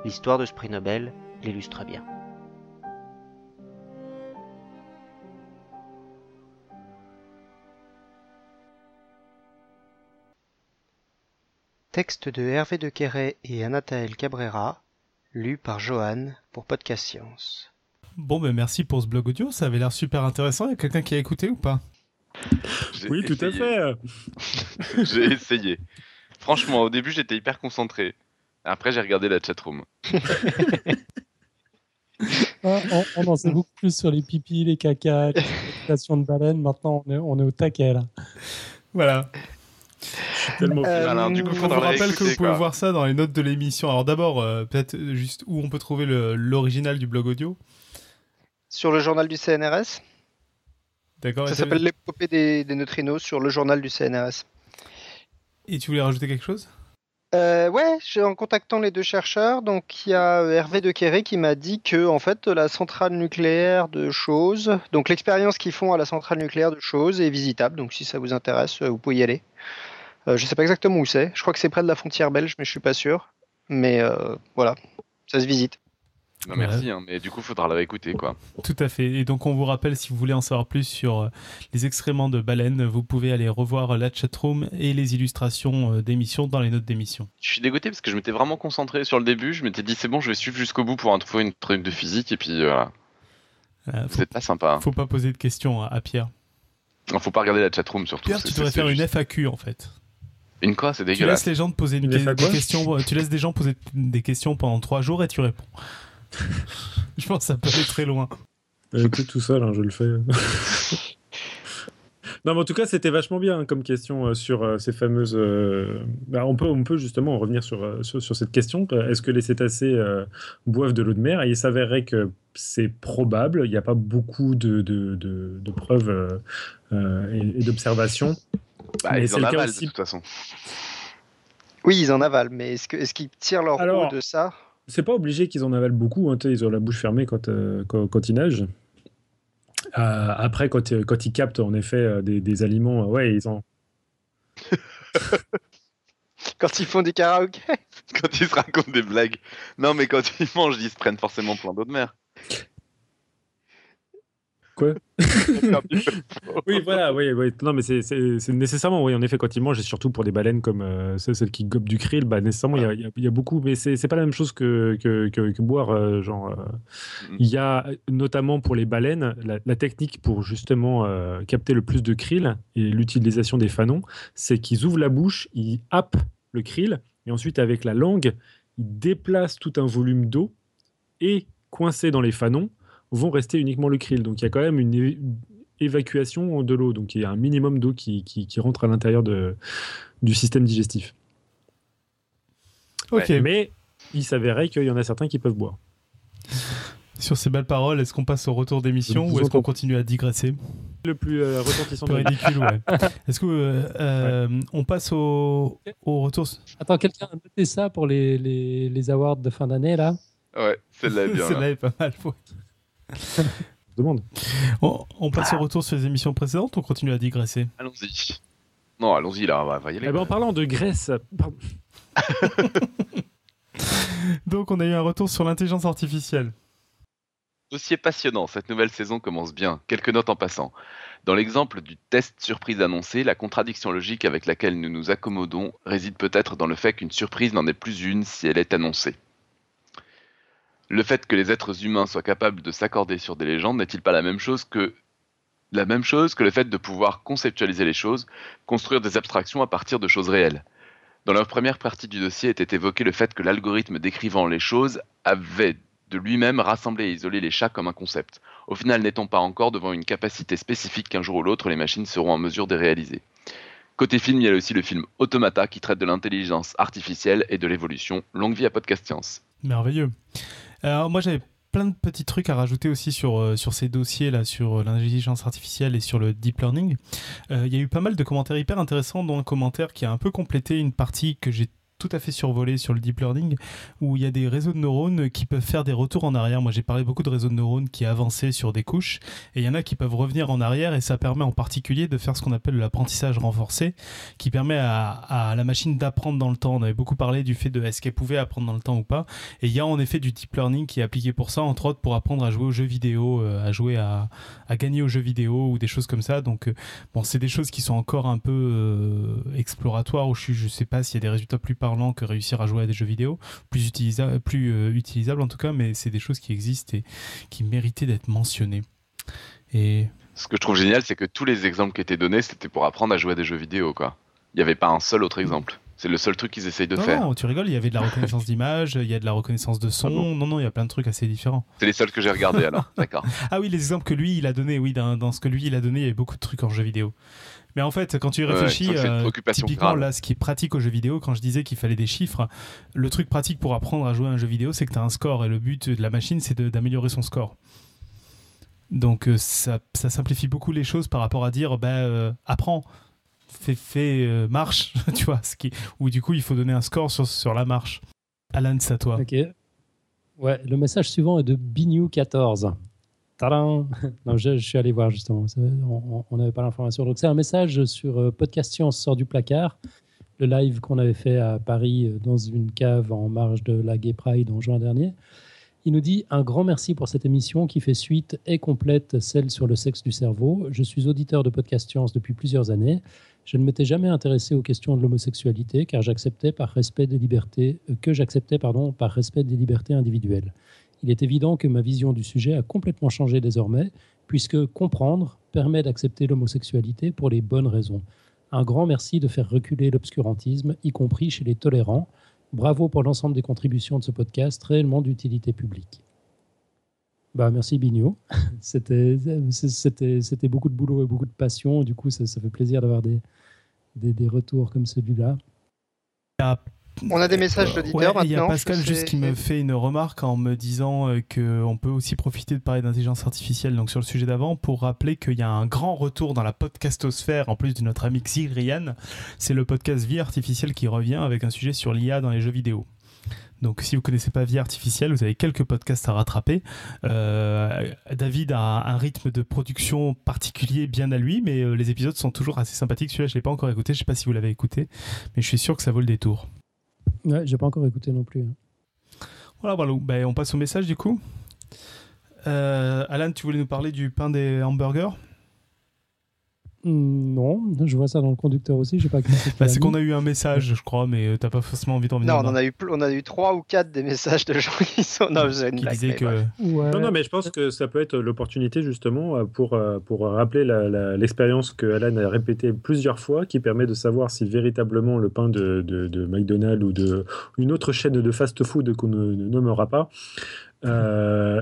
L'histoire de ce prix Nobel l'illustre bien. Texte de Hervé de Quéret et Anataël Cabrera, lu par Johan pour Podcast Science. Bon, ben merci pour ce blog audio, ça avait l'air super intéressant. Il y a quelqu'un qui a écouté ou pas? Oui, tout à fait. *laughs* j'ai essayé. Franchement, au début, j'étais hyper concentré. Après, j'ai regardé la chatroom. *laughs* Ah, on, on, en sait beaucoup plus sur les pipis, les caca, les *laughs* de baleines. Maintenant, on est, on est au taquet là. Voilà. *laughs* Tellement euh, Alors, du coup, je vous rappelle que vous pouvez quoi. voir ça dans les notes de l'émission. Alors d'abord, euh, peut-être juste où on peut trouver l'original du blog audio. Sur le journal du CNRS. D'accord. Ça s'appelle l'épopée des, des, neutrinos sur le journal du CNRS. Et tu voulais rajouter quelque chose? Euh, ouais, en contactant les deux chercheurs, donc il y a Hervé de Quéré qui m'a dit que en fait la centrale nucléaire de Chose, donc l'expérience qu'ils font à la centrale nucléaire de Chose est visitable. Donc si ça vous intéresse, vous pouvez y aller. Euh, je sais pas exactement où c'est. Je crois que c'est près de la frontière belge, mais je suis pas sûr. Mais euh, voilà, ça se visite. Non, merci, hein, mais du coup, faudra la écouter, quoi. Tout à fait. Et donc, on vous rappelle, si vous voulez en savoir plus sur euh, les excréments de baleines, vous pouvez aller revoir la chatroom et les illustrations d'émissions dans les notes d'émission. Je suis dégoûté parce que je m'étais vraiment concentré sur le début. Je m'étais dit, c'est bon, je vais suivre jusqu'au bout pour en trouver une truc de physique. Et puis, voilà. Euh, pas sympa. faut pas poser de questions à, à Pierre. Il faut pas regarder la chatroom surtout. Pierre, tu devrais faire une FAQ en fait. Une quoi C'est Tu laisses dégueulasse. les gens te poser une que- des questions. Tu laisses des gens poser des questions pendant trois jours et tu réponds. *laughs* Je pense que ça peut aller très loin. Que tout seul, hein, je le fais. *laughs* non, mais en tout cas, c'était vachement bien hein, comme question euh, sur euh, ces fameuses. euh, bah, on, peut, on peut justement revenir sur, sur, sur cette question. Est-ce que les cétacés euh, boivent de l'eau de mer? Et il s'avérerait que c'est probable. Il n'y a pas beaucoup de, de, de- de preuves euh, euh, et, et d'observations. Bah, ils c'est en avalent aussi- de toute façon. Oui, ils en avalent, mais est-ce qu'ils tirent leur Alors- de ça? C'est pas obligé qu'ils en avalent beaucoup. hein, ils ont la bouche fermée quand, euh, quand, quand ils nagent. Euh, après, quand, euh, quand ils captent en effet des, des aliments, euh, ouais, ils en. *laughs* quand ils font du karaoké? Quand ils se racontent des blagues. Non, mais quand ils mangent, ils se prennent forcément plein d'eau de mer. Quoi *laughs* Oui, voilà, oui, oui. Non, mais c'est- nécessairement, oui, en effet, quand ils mangent, et surtout pour des baleines comme euh, celles celles qui gobent du krill, bah, nécessairement, il y a- il y, a- il y a beaucoup, mais c'est pas la même chose que, que, que- que boire. euh, genre, euh, Mhm. il y a notamment pour les baleines, la, la technique pour justement euh, capter le plus de krill et l'utilisation des fanons, c'est qu'ils ouvrent la bouche, ils happent le krill, et ensuite, avec la langue, ils déplacent tout un volume d'eau, et coincés dans les fanons, vont rester uniquement le krill. Donc il y a quand même une évacuation de l'eau. Donc il y a un minimum d'eau qui, qui- qui rentre à l'intérieur de- du système digestif. Ok. Mais il s'avérait qu'il y en a certains qui peuvent boire. Sur ces belles paroles, est-ce qu'on passe au retour d'émission ou est-ce qu'on continue à digresser Le plus euh, retentissant de ridicule, *laughs* ouais. Est-ce que euh, euh, on passe au, au retour Attends, quelqu'un a noté ça pour les, les, les awards de fin d'année, là? Ouais, celle-là est bien. Celle-là là. est pas mal. ouais. *laughs* demande. On, on passe au retour sur les émissions précédentes ou on continue à digresser Allons-y. Non, allons-y là, on va, on va y aller. Eh ben, en parlant de Grèce, pardon. *laughs* Donc on a eu un retour sur l'intelligence artificielle. Dossier passionnant, cette nouvelle saison commence bien. Quelques notes en passant. Dans l'exemple du test surprise annoncé, la contradiction logique avec laquelle nous nous accommodons réside peut-être dans le fait qu'une surprise n'en est plus une si elle est annoncée. Le fait que les êtres humains soient capables de s'accorder sur des légendes n'est-il pas la même chose que la même chose que le fait de pouvoir conceptualiser les choses, construire des abstractions à partir de choses réelles? Dans la première partie du dossier était évoqué le fait que l'algorithme décrivant les choses avait de lui-même rassemblé et isolé les chats comme un concept. Au final, n'est-on pas encore devant une capacité spécifique qu'un jour ou l'autre les machines seront en mesure de réaliser Côté film, il y a aussi le film Automata qui traite de l'intelligence artificielle et de l'évolution. Longue vie à Podcast Science. Merveilleux. Alors moi j'avais plein de petits trucs à rajouter aussi sur, euh, sur ces dossiers là, sur euh, l'intelligence artificielle et sur le deep learning. Euh, Il y a eu pas mal de commentaires hyper intéressants, dont un commentaire qui a un peu complété une partie que j'ai tout à fait survolée sur le deep learning, où il y a des réseaux de neurones qui peuvent faire des retours en arrière. Moi j'ai parlé beaucoup de réseaux de neurones qui avançaient sur des couches, et il y en a qui peuvent revenir en arrière, et ça permet en particulier de faire ce qu'on appelle l'apprentissage renforcé, qui permet à, la machine d'apprendre dans le temps. On avait beaucoup parlé du fait de est-ce qu'elle pouvait apprendre dans le temps ou pas. Et il y a en effet du deep learning qui est appliqué pour ça, entre autres pour apprendre à jouer aux jeux vidéo, euh, à jouer à, gagner aux jeux vidéo ou des choses comme ça. Donc, euh, bon, c'est des choses qui sont encore un peu euh, exploratoires où je, je sais pas s'il y a des résultats plus parlants que réussir à jouer à des jeux vidéo, plus, utilisa plus euh, utilisables en tout cas, mais c'est des choses qui existent et qui méritaient d'être mentionnées. Et Ce que je trouve génial, c'est que tous les exemples qui étaient donnés, c'était pour apprendre à jouer à des jeux vidéo, quoi. Il n'y avait pas un seul autre exemple. C'est le seul truc qu'ils essayent de non, faire. non, tu rigoles, il y avait de la reconnaissance d'image, il y a de la reconnaissance de son. Ah bon non, non, il y a plein de trucs assez différents. C'est les seuls que j'ai regardés alors. *laughs* D'accord. Ah oui, les exemples que lui, il a donné, oui, dans, dans ce que lui, il a donné, il y avait beaucoup de trucs en jeu vidéo. Mais en fait, quand tu y réfléchis, euh, typiquement grave. là, ce qui est pratique aux jeux vidéo, quand je disais qu'il fallait des chiffres, le truc pratique pour apprendre à jouer à un jeu vidéo, c'est que tu as un score et le but de la machine, c'est d'améliorer son score. Donc euh, ça, ça simplifie beaucoup les choses par rapport à dire, bah, euh, apprends. euh, marche, *laughs* tu vois, ce qui, où du coup il faut donner un score sur, sur la marche. Alan, c'est à toi. Ok. Ouais, le message suivant est de Bignou14. *laughs* Non, je, je suis allé voir justement. On n'avait pas l'information. Donc, c'est un message sur euh, Podcast Science sort du placard, le live qu'on avait fait à Paris euh, dans une cave en marge de la Gay Pride en juin dernier. Il nous dit un grand merci pour cette émission qui fait suite et complète celle sur le sexe du cerveau. Je suis auditeur de Podcast Science depuis plusieurs années. Je ne m'étais jamais intéressé aux questions de l'homosexualité car j'acceptais par respect des libertés euh, que j'acceptais pardon par respect des libertés individuelles. Il est évident que ma vision du sujet a complètement changé désormais puisque comprendre permet d'accepter l'homosexualité pour les bonnes raisons. Un grand merci de faire reculer l'obscurantisme, y compris chez les tolérants. Bravo pour l'ensemble des contributions de ce podcast réellement d'utilité publique. Bah, merci *laughs* c'était- c'était beaucoup de boulot et beaucoup de passion. Du coup, ça, ça fait plaisir d'avoir des, des, des retours comme celui-là. On a des messages d'auditeurs Ouais, Il y a maintenant. Pascal juste qui me fait une remarque en me disant euh, qu'on peut aussi profiter de parler d'intelligence artificielle donc sur le sujet d'avant pour rappeler qu'il y a un grand retour dans la podcastosphère en plus de notre ami Xirian. C'est le podcast Vie artificielle qui revient avec un sujet sur l'IA dans les jeux vidéo. Donc si vous connaissez pas Vie artificielle, vous avez quelques podcasts à rattraper. Euh, David a un rythme de production particulier bien à lui, mais euh, les épisodes sont toujours assez sympathiques. Celui-là, je l'ai pas encore écouté. Je sais pas si vous l'avez écouté, mais je suis sûr que ça vaut le détour. Ouais, j'ai pas encore écouté non plus. Voilà. Ben, on passe au message du coup. Euh, Alan, tu voulais nous parler du pain des hamburgers? Non, je vois ça dans le conducteur aussi. J'ai pas bah, C'est qu'on a eu un message, je crois, mais euh, t'as pas forcément envie d'en venir. Non, on en a eu, on a eu trois ou quatre des messages de gens qui sont. Une qui mais que. Ouais. Non, non, mais je pense que ça peut être l'opportunité justement euh, pour, euh, pour rappeler l'expérience que Alan a répétée plusieurs fois, qui permet de savoir si véritablement le pain de, de, de McDonald's ou de une autre chaîne de fast-food qu'on ne, ne nommera pas euh,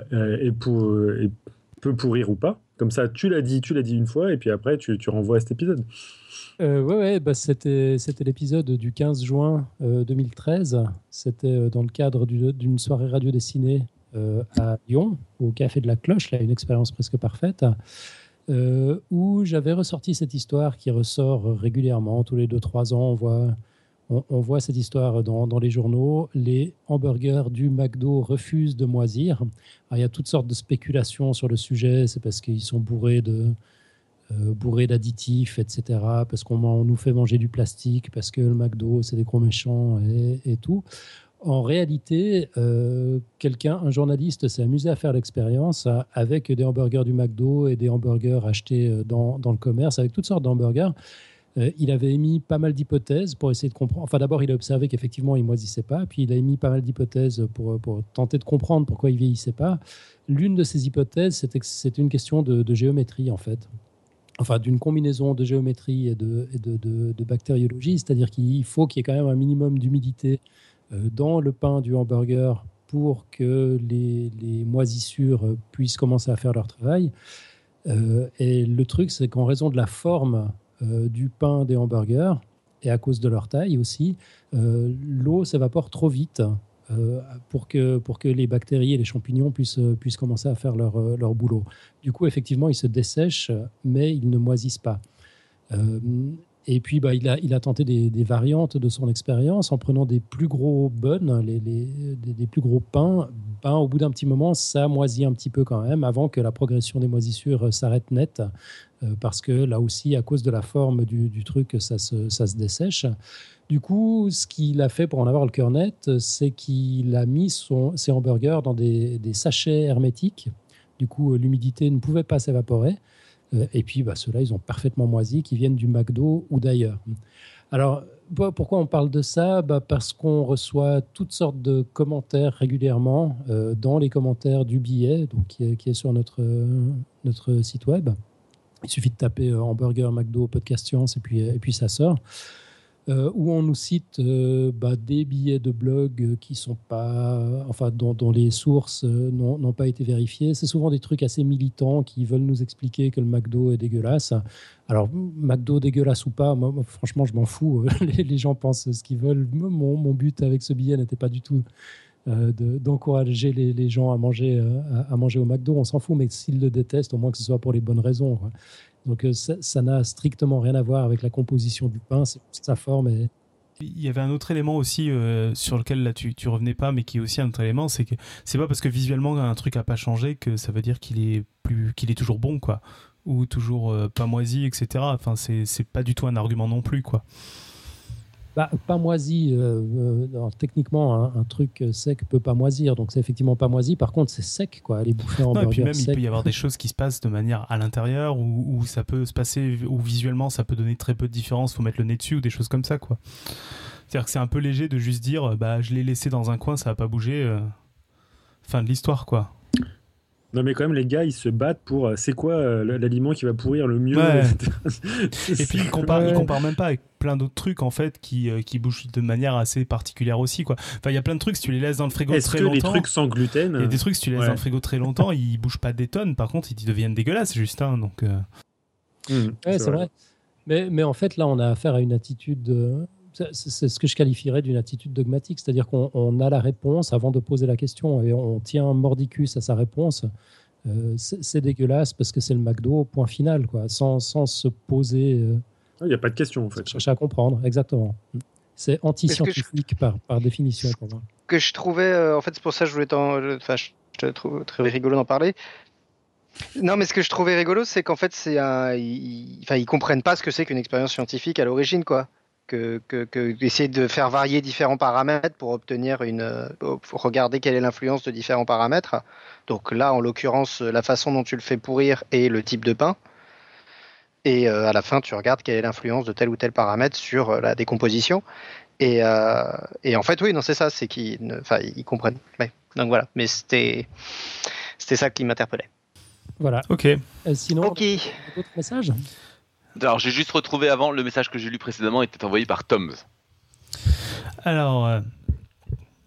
pour, est- peut pourrir ou pas. Comme ça, tu l'as dit, tu l'as dit une fois, et puis après, tu, renvoies à cet épisode. Euh, ouais, ouais, bah, c'était, l'épisode du 15 juin euh, 2013. C'était euh, dans le cadre du- d'une soirée radio dessinée euh, à Lyon, au Café de la Cloche, là, une expérience presque parfaite, euh, où j'avais ressorti cette histoire qui ressort régulièrement, tous les 2-3 ans, on voit, on, voit cette histoire dans, dans les journaux. Les hamburgers du McDo refusent de moisir. Il y a toutes sortes de spéculations sur le sujet, c'est parce qu'ils sont bourrés de euh, bourré d'additifs, etc. Parce qu'on nous fait manger du plastique, parce que le McDo, c'est des gros méchants et, tout. En réalité, euh, quelqu'un, un journaliste, s'est amusé à faire l'expérience euh, avec des hamburgers du McDo et des hamburgers achetés dans, dans le commerce, avec toutes sortes d'hamburgers. Euh, il avait émis pas mal d'hypothèses pour essayer de comprendre. Enfin, d'abord, il a observé qu'effectivement, il moisissait pas. Puis, il a émis pas mal d'hypothèses pour, tenter de comprendre pourquoi il vieillissait pas. L'une de ces hypothèses, c'était que c'était une question de, géométrie, en fait enfin d'une combinaison de géométrie et de, bactériologie, c'est-à-dire qu'il faut qu'il y ait quand même un minimum d'humidité euh, dans le pain du hamburger pour que les, moisissures puissent commencer à faire leur travail. Euh, et le truc, c'est qu'en raison de la forme du pain des hamburgers, et à cause de leur taille aussi, euh, l'eau s'évapore trop vite euh, pour, que, pour que les bactéries et les champignons puissent, euh, puissent commencer à faire leur, euh, leur boulot. Du coup, effectivement, ils se dessèchent, mais ils ne moisissent pas. Euh, et puis, bah, il, a, tenté des, variantes de son expérience en prenant des plus gros buns, les, les- des, plus gros pains. Au bout d'un petit moment, ça moisit un petit peu quand même, avant que la progression des moisissures euh, s'arrête net, euh, parce que là aussi, à cause de la forme du, truc, ça se, dessèche. Du coup, ce qu'il a fait pour en avoir le cœur net, c'est qu'il a mis ses hamburgers dans des, des sachets hermétiques. Du coup, euh, l'humidité ne pouvait pas s'évaporer. Euh, Et puis, bah, ceux-là, ils ont parfaitement moisi, qui viennent du McDo ou d'ailleurs. Alors, po- pourquoi on parle de ça? Bah, Parce qu'on reçoit toutes sortes de commentaires régulièrement euh, dans les commentaires du billet, donc, qui, est, sur notre, notre site web. Il suffit de taper euh, hamburger, McDo, podcast science, et puis, et puis ça sort. Euh, où on nous cite euh, bah, des billets de blog euh, qui sont pas, enfin, dont, les sources n'ont pas été vérifiées. C'est souvent des trucs assez militants qui veulent nous expliquer que le McDo est dégueulasse. Alors, McDo dégueulasse ou pas, moi, franchement, je m'en fous. *laughs* les, gens pensent ce qu'ils veulent. Mon, but avec ce billet n'était pas du tout de- d'encourager les, gens à manger, au McDo. On s'en fout, mais s'ils le détestent, au moins que ce soit pour les bonnes raisons. Donc euh, ça n'a strictement rien à voir avec la composition du pain, c'est sa forme. Il y avait un autre élément aussi euh, sur lequel là tu, revenais pas, mais qui est aussi un autre élément, c'est que c'est pas parce que visuellement un truc a pas changé que ça veut dire qu'il est plus qu'il est toujours bon quoi, ou toujours euh, pas moisi, etc. Enfin c'est pas du tout un argument non plus quoi. Bah, pas moisi, euh, euh, techniquement, un, un truc sec peut pas moisir, donc c'est effectivement pas moisi. Par contre, c'est sec, quoi. Les bouffer en Non, et puis même il sec. peut y avoir des choses qui se passent de manière à l'intérieur où, où ça peut se passer où visuellement ça peut donner très peu de différence, faut mettre le nez dessus ou des choses comme ça quoi. C'est-à-dire que c'est un peu léger de juste dire bah je l'ai laissé dans un coin, ça va pas bouger. euh, Fin de l'histoire quoi. Non, mais quand même, les gars, ils se battent pour euh, c'est quoi euh, l'aliment qui va pourrir le mieux. Ouais. *laughs* Et puis il compare, il Ouais. compare même pas avec plein d'autres trucs en fait qui, euh, qui bougent de manière assez particulière aussi quoi. Enfin il y a plein de trucs si tu les laisses dans le frigo Est-ce très que les longtemps. trucs sans gluten Il y a des trucs si tu les laisses Ouais. dans le frigo très longtemps, ils bougent pas des tonnes. Par contre ils deviennent dégueulasses Justin donc. euh, Ouais, c'est vrai. Mais, mais en fait, là, on a affaire à une attitude. C'est- ce que je qualifierais d'une attitude dogmatique, c'est-à-dire qu'on on a la réponse avant de poser la question et on tient mordicus à sa réponse. Euh, c'est dégueulasse parce que c'est le McDo, point final, quoi, sans, sans se poser, euh, Il n'y a pas de question, en fait. chercher à comprendre, exactement. C'est anti-scientifique par, par définition pour moi. que je trouvais, euh, en fait, c'est pour ça que je voulais t'en, je- enfin, je je te trouve très rigolo d'en parler. Non, mais ce que je trouvais rigolo, c'est qu'en fait, c'est un, ils, enfin, ils comprennent pas ce que c'est qu'une expérience scientifique à l'origine, quoi. Que, que, que d'essayer de faire varier différents paramètres pour obtenir une, euh, pour regarder quelle est l'influence de différents paramètres. Donc là, en l'occurrence, la façon dont tu le fais pourrir et le type de pain. Et euh, à la fin, tu regardes quelle est l'influence de tel ou tel paramètre sur euh, la décomposition. Et, euh, et en fait, oui, non, c'est ça, c'est qu'ils ne- enfin, ils comprennent. Ouais. Donc voilà, mais c'était c'était ça qui m'interpellait. Voilà. Ok. Euh, sinon, Ok. d'autres messages? Alors j'ai juste retrouvé avant le message que j'ai lu précédemment était envoyé par Toms. Alors, euh,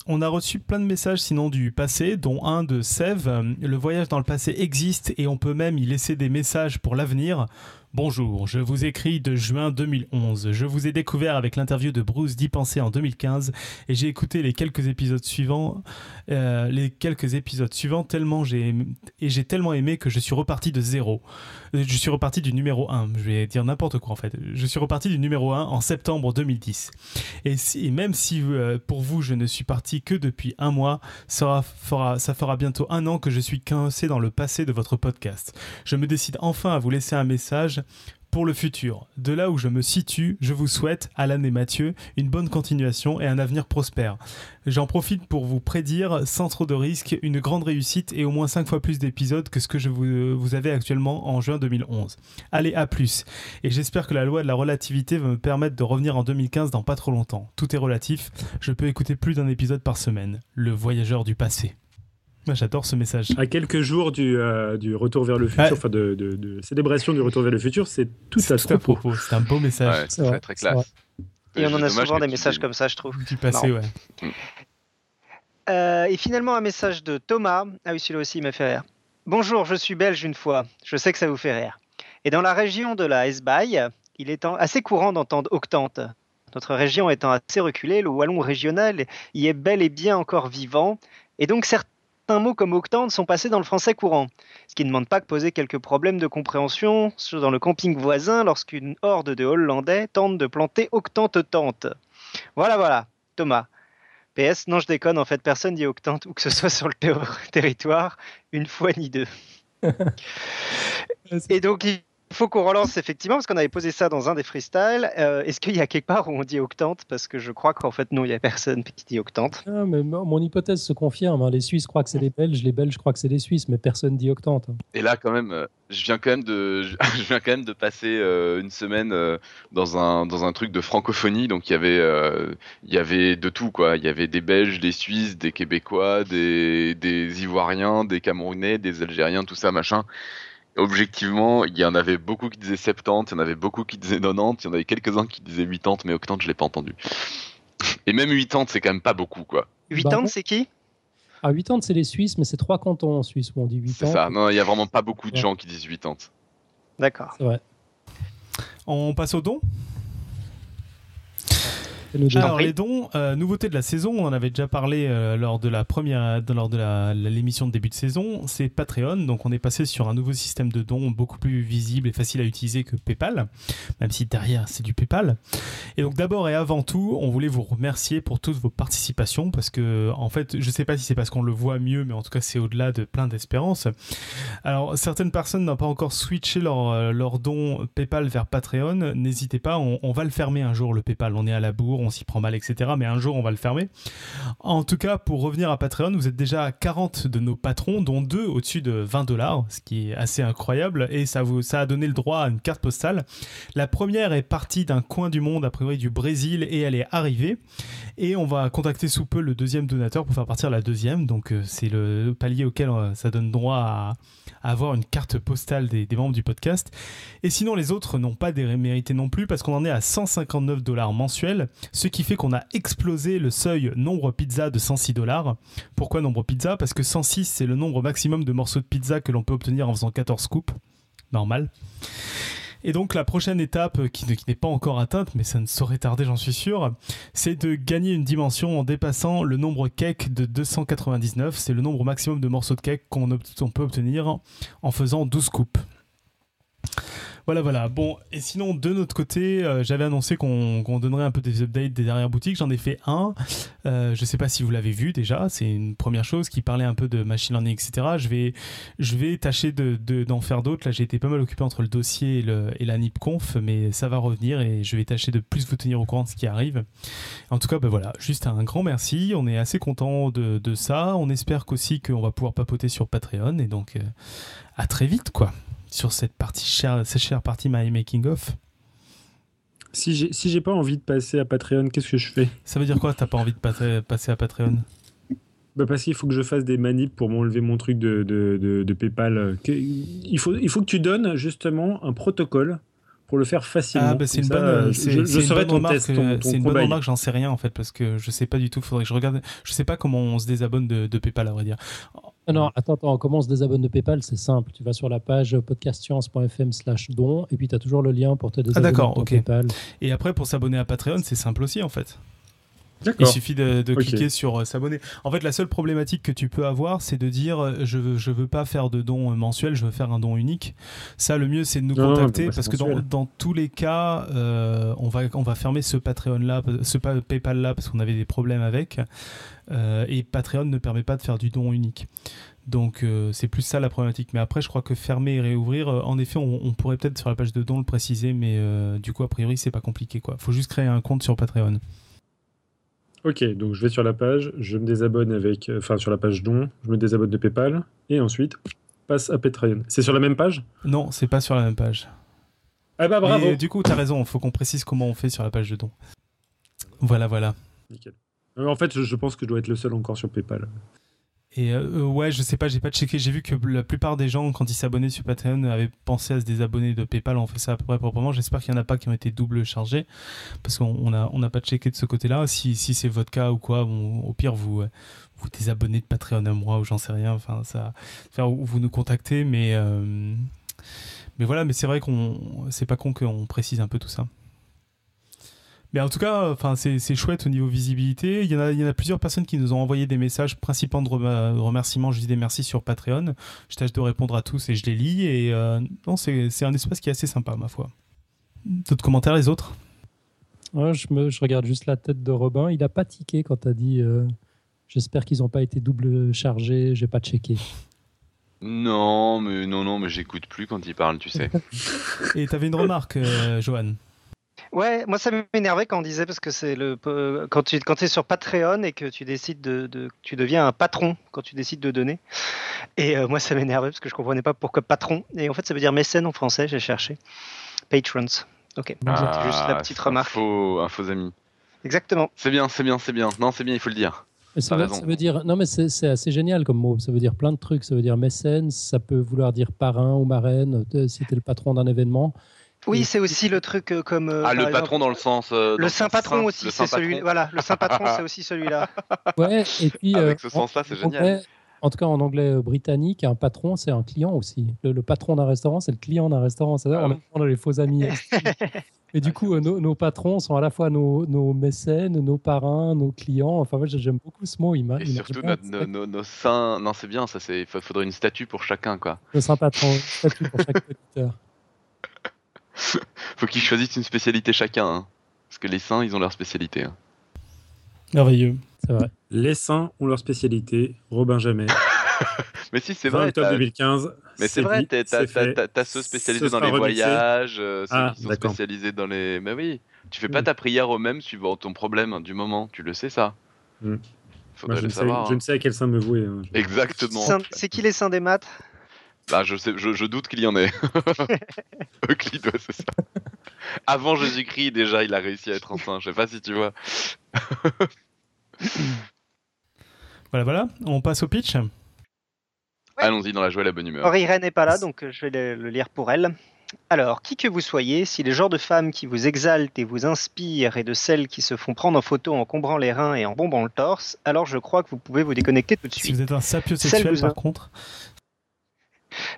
on a reçu plein de messages sinon du passé, dont un de Sève. Euh, Le voyage dans le passé existe et on peut même y laisser des messages pour l'avenir. Bonjour, je vous écris de juin 2011. Je vous ai découvert avec l'interview de Bruce Dipensé en 2015 et j'ai écouté les quelques épisodes suivants, euh, les quelques épisodes suivants tellement j'ai et j'ai tellement aimé que je suis reparti de zéro. Euh, Je suis reparti du numéro 1. Je vais dire n'importe quoi en fait. Je suis reparti du numéro 1 en septembre 2010. Et, si- même si euh, pour vous je ne suis parti que depuis un mois, ça fera, fera- ça fera bientôt un an que je suis coincé dans le passé de votre podcast. Je me décide enfin à vous laisser un message pour le futur. De là où je me situe, je vous souhaite, Alan et Mathieu, une bonne continuation et un avenir prospère. J'en profite pour vous prédire, sans trop de risques, une grande réussite et au moins 5 fois plus d'épisodes que ce que je vous, vous avez actuellement en juin 2011. Allez, à plus et j'espère que la loi de la relativité va me permettre de revenir en 2015 dans pas trop longtemps. Tout est relatif, je peux écouter plus d'un épisode par semaine. Le voyageur du passé. Moi j'adore ce message. À quelques jours du, euh, du retour vers le futur, enfin de, de- de célébration du retour vers le futur, c'est tout à tout à propos. propos, c'est un beau message Ouais, C'est très vrai, très classe. Et on en a souvent des messages comme ça, je trouve. Du passé, ouais. Euh, et finalement, un message de Thomas. Ah oui, celui-là aussi, il m'a fait rire. Bonjour, je suis belge une fois. Je sais que ça vous fait rire. Et dans la région de la Hesbaye, il est assez courant d'entendre octante. Notre région étant assez reculée, le wallon régional y est bel et bien encore vivant. Et donc, certains mots comme octante sont passés dans le français courant. Ce qui ne demande pas que poser quelques problèmes de compréhension dans le camping voisin lorsqu'une horde de Hollandais tente de planter octante-tente. Voilà, voilà. Thomas. PS, non, je déconne, en fait, personne dit octante, ou que ce soit sur le ter- *laughs* territoire, une fois ni deux. *laughs* Et donc, faut qu'on relance effectivement, parce qu'on avait posé ça dans un des freestyles. Euh, Est-ce qu'il y a quelque part où on dit octante? Parce que je crois qu'en fait, non, il n'y a personne qui dit octante. Ah, mais mon hypothèse se confirme. hein. Les Suisses croient que c'est les Belges, les Belges croient que c'est les Suisses, mais personne dit octante. hein. Et là, quand même, euh, je viens quand même de, *laughs* je viens quand même de passer euh, une semaine euh, dans un dans un truc de francophonie. Donc il y avait euh, il y avait de tout quoi. Il y avait des Belges, des Suisses, des Québécois, des des Ivoiriens, des Camerounais, des Algériens, tout ça machin. Objectivement, il y en avait beaucoup qui disaient 70, il y en avait beaucoup qui disaient 90, il y en avait quelques-uns qui disaient 80, mais 80, je l'ai pas entendu. Et même 80, c'est quand même pas beaucoup, quoi. 80, Bah, c'est qui? À 80, c'est les Suisses, mais c'est trois cantons en Suisse où on dit 80. C'est ça. Non, il y a vraiment pas beaucoup de Ouais. gens qui disent 80. D'accord. On passe au don? Alors les dons, euh, nouveauté de la saison, on en avait déjà parlé euh, lors de la première, lors de l'émission de début de saison, c'est Patreon. Donc on est passé sur un nouveau système de dons beaucoup plus visible et facile à utiliser que PayPal, même si derrière c'est du PayPal. Et donc d'abord et avant tout, on voulait vous remercier pour toutes vos participations parce que en fait, je sais pas si c'est parce qu'on le voit mieux, mais en tout cas c'est au-delà de plein d'espérances. Alors certaines personnes n'ont pas encore switché leur, euh, leur don PayPal vers Patreon. N'hésitez pas, on, on va le fermer un jour le PayPal. On est à la bourre, on s'y prend mal, etc. Mais un jour on va le fermer. En tout cas, pour revenir à Patreon, vous êtes déjà à 40 de nos patrons, dont deux au-dessus de 20 dollars, ce qui est assez incroyable. Et ça, vous, ça a donné le droit à une carte postale. La première est partie d'un coin du monde, a priori du Brésil, et elle est arrivée. Et on va contacter sous peu le deuxième donateur pour faire partir la deuxième. Donc euh, c'est le palier auquel euh, ça donne droit à, avoir une carte postale des, membres du podcast. Et sinon, les autres n'ont pas démérité non plus parce qu'on en est à 159 dollars mensuels, ce qui fait qu'on a explosé le seuil nombre pizza de 106 dollars. Pourquoi nombre pizza? Parce que 106, c'est le nombre maximum de morceaux de pizza que l'on peut obtenir en faisant 14 scoops. Normal. Et donc la prochaine étape, euh, qui, ne- qui n'est pas encore atteinte, mais ça ne saurait tarder, j'en suis sûr, c'est de gagner une dimension en dépassant le nombre cake de 299. C'est le nombre maximum de morceaux de cake qu'on peut obtenir en faisant 12 coupes. Voilà, voilà. Bon, et sinon, de notre côté, euh, j'avais annoncé qu'on donnerait un peu des updates des dernières boutiques. J'en ai fait un. Euh, je ne sais pas si vous l'avez vu déjà. C'est une première chose qui parlait un peu de machine learning, etc. Je vais, je vais tâcher d'en de, faire d'autres. Là, j'ai été pas mal occupé entre le dossier et, la NIPConf, mais ça va revenir et je vais tâcher de plus vous tenir au courant de ce qui arrive. En tout cas, ben voilà, juste un grand merci. On est assez content de, de ça. On espère qu'aussi qu'on va pouvoir papoter sur Patreon et donc euh, à très vite, quoi, sur cette partie chère, cette chère partie My Making of. Si j'ai si pas envie de passer à Patreon, qu'est-ce que je fais? Ça veut dire quoi T'as pas envie de pa- passer à Patreon? Bah Parce qu'il faut que je fasse des manips pour m'enlever mon truc de, de, de, de PayPal. Il faut, il faut que tu donnes justement un protocole pour le faire facilement. Ah bah c'est une ça, bonne, euh, je- je, une bonne remarque, test, ton, euh, C'est une bonne remarque, j'en sais rien en fait parce que je sais pas du tout. Faudrait que je regarde. Je sais pas comment on se désabonne de, de PayPal à vrai dire. Ah non, attends, attends, comment on se désabonne de PayPal C'est simple. Tu vas sur la page podcastscience.fm slash don et puis tu as toujours le lien pour te désabonner Ah, d'accord, de. PayPal. Et après pour s'abonner à Patreon, c'est simple aussi en fait. Il suffit de, cliquer sur euh, s'abonner. En fait, la seule problématique que tu peux avoir, c'est de dire euh, je veux, je veux pas faire de don euh, mensuel, je veux faire un don unique. Ça, le mieux, c'est de nous Non, contacter pas parce que dans, dans tous les cas, on, va, on va fermer ce Patreon là, ce pa- PayPal là, parce qu'on avait des problèmes avec. Et Patreon ne permet pas de faire du don unique. Donc euh, c'est plus ça la problématique. Mais après, je crois que fermer et réouvrir, euh, en effet, on, on pourrait peut-être sur la page de don le préciser, mais euh, du coup, a priori, c'est pas compliqué. quoi. Faut juste créer un compte sur Patreon. Ok, donc je vais sur la page, je me désabonne avec, euh, enfin sur la page don, je me désabonne de PayPal et ensuite passe à Patreon. C'est sur la même page? Non, c'est pas sur la même page. Ah bah bravo. Mais, du coup, t'as raison, il faut qu'on précise comment on fait sur la page de don. Voilà, voilà. Nickel. Euh, en fait, je pense que je dois être le seul encore sur PayPal. Et euh, euh, ouais, je sais pas, j'ai pas checké. J'ai vu que la plupart des gens, quand ils s'abonnaient sur Patreon, avaient pensé à se désabonner de PayPal. On fait ça à peu près proprement. J'espère qu'il y en a pas qui ont été double chargés. Parce qu'on on a, on n'a pas checké de ce côté-là. Si, si c'est votre cas ou quoi, bon, au pire, vous euh, vous désabonnez de Patreon à moi ou j'en sais rien. Enfin, ça. Ou vous nous contactez, mais. mais voilà, mais c'est vrai qu'on. C'est pas con qu'on précise un peu tout ça. Mais en tout cas, enfin, c'est chouette au niveau visibilité. Il y, en a, il y en a plusieurs personnes qui nous ont envoyé des messages, principalement de rem- remerciements. Je dis des merci sur Patreon. Je tâche de répondre à tous et je les lis. Et euh, non, c'est c'est un espace qui est assez sympa, ma foi. D'autres commentaires, les autres? Ouais, je, me, je regarde juste la tête de Robin. Il a pas tiqué quand tu as dit euh, J'espère qu'ils n'ont pas été double chargés, j'ai pas checké. Non, mais non, non, mais j'écoute plus quand il parle, tu sais. *laughs* Et t'avais une remarque, euh, Johan? Ouais, moi ça m'énervait quand on disait parce que c'est le peu- quand tu quand es sur Patreon et que tu décides de, de- tu deviens un patron quand tu décides de donner. Et euh, moi ça m'énervait parce que je comprenais pas pourquoi patron. Et en fait ça veut dire mécène en français. J'ai cherché. Patrons. Ok. C'était juste la Ah, petite remarque. Un faux, un faux ami. Exactement. C'est bien, c'est bien, c'est bien. Non, c'est bien, il faut le dire. Ça, veut, raison. ça veut dire non mais c'est c'est assez génial comme mot. Ça veut dire plein de trucs. Ça veut dire mécène. Ça peut vouloir dire parrain ou marraine. euh, Si t'es le patron d'un événement. Oui, c'est aussi le truc euh, comme. euh, ah, le exemple, patron dans le sens. euh, Le saint patron saint, aussi, le c'est saint celui. Voilà, le saint patron, c'est aussi celui-là. *laughs* Ouais. Et puis Avec euh, ce sens-là, c'est en génial. anglais- en tout cas, en anglais euh, britannique, un patron, c'est un client aussi. Le, le patron d'un restaurant, c'est le client d'un restaurant. C'est-à-dire, Ah on a les faux amis. *laughs* Et du Ah, coup, euh, nos, nos patrons sont à la fois nos, nos mécènes, nos parrains, nos clients. Enfin, moi, j'aime beaucoup ce mot. Il Et surtout, nos, nos- nos seins. Non, c'est bien, ça, c'est. Il faudrait une statue pour chacun, quoi. Ce sera patron, statut pour chaque *laughs* auditeur. *laughs* Faut qu'ils choisissent une spécialité chacun, hein. Parce que les seins, ils ont leur spécialité. hein. Merveilleux. C'est vrai. Les saints ont leur spécialité. Robin Jamais. *laughs* Mais si, c'est 20 vrai. octobre t'as- 2015. Mais c'est vrai, t'as- t'as ceux spécialisés Ce dans les remixé. voyages, euh, ceux Ah, qui sont spécialisés dans les. Mais oui, tu fais pas Mm. ta prière au même suivant ton problème hein, du moment, tu le sais ça. Mm. Je, le ne sais, savoir. je hein. ne sais à quel saint me vouer. hein. Exactement. C'est qui les saints des maths? Bah, je, sais, je, je doute qu'il y en ait. *laughs* Euclide, ouais, c'est ça. Avant Jésus-Christ, déjà, il a réussi à être un saint. Je sais pas si tu vois. *laughs* Voilà, voilà. On passe au pitch. Allons-y dans la joie et la bonne humeur. Or, Irène n'est pas là, donc euh, je vais le, le lire pour elle. Alors, qui que vous soyez, si les genres de femmes qui vous exaltent et vous inspirent et de celles qui se font prendre en photo en combrant les reins et en bombant le torse, alors je crois que vous pouvez vous déconnecter tout de Si suite. vous êtes un sapiosexuel, vous par contre.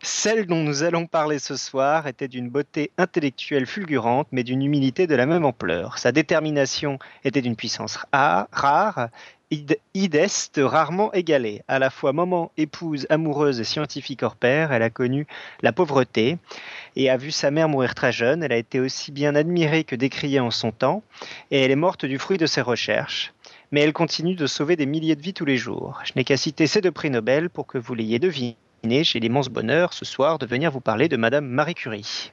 Celle dont nous allons parler ce soir était d'une beauté intellectuelle fulgurante, mais d'une humilité de la même ampleur. Sa détermination était d'une puissance ra- rare, id- ideste, rarement égalée. À la fois maman, épouse, amoureuse et scientifique hors pair, elle a connu la pauvreté et a vu sa mère mourir très jeune. Elle a été aussi bien admirée que décriée en son temps, et elle est morte du fruit de ses recherches. Mais elle continue de sauver des milliers de vies tous les jours. Je n'ai qu'à citer ces deux prix Nobel pour que vous l'ayez deviné. J'ai l'immense bonheur ce soir de venir vous parler de Madame Marie Curie.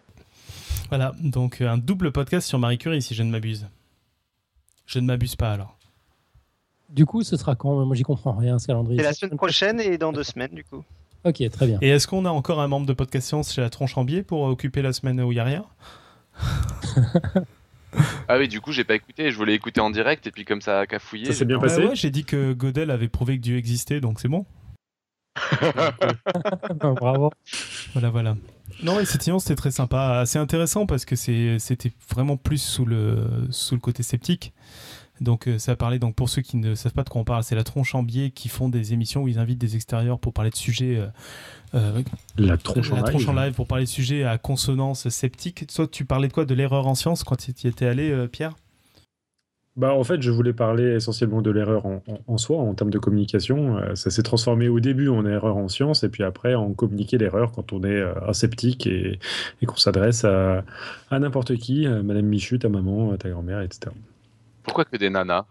Voilà, donc euh, un double podcast sur Marie Curie, si je ne m'abuse. Je ne m'abuse pas alors. Du coup, ce sera quand? Moi, j'y comprends rien, ce calendrier. C'est la semaine prochaine et dans deux semaines du coup. Ok, très bien. Et est-ce qu'on a encore un membre de Podcast Science chez la Tronche en Biais pour occuper la semaine où il n'y a rien? *laughs* Ah oui, du coup, j'ai pas écouté. Je voulais écouter en direct et puis comme ça a cafouillé. Ça s'est bien pas- passé ouais, j'ai dit que Godel avait prouvé que Dieu existait, donc c'est bon. *laughs* Bravo. Voilà, voilà. Non, effectivement, c'était très sympa, assez intéressant parce que c'était vraiment plus sous le, sous le côté sceptique. Donc, euh, ça parlait, donc pour ceux qui ne savent pas de quoi on parle, c'est la tronche en biais qui font des émissions où ils invitent des extérieurs pour parler de sujets. euh, euh, La tronche en tronche en live. live pour parler de sujets à consonance sceptique. Toi, tu parlais de quoi? De l'erreur en science quand tu y étais allé, euh, Pierre? Bah, en fait, je voulais parler essentiellement de l'erreur en, soi, en termes de communication. Euh, ça s'est transformé au début en erreur en science, et puis après en communiquer l'erreur quand on est euh, un sceptique et, qu'on s'adresse à, à n'importe qui, à Madame Michu, ta maman, ta grand-mère, etc. Pourquoi que des nanas?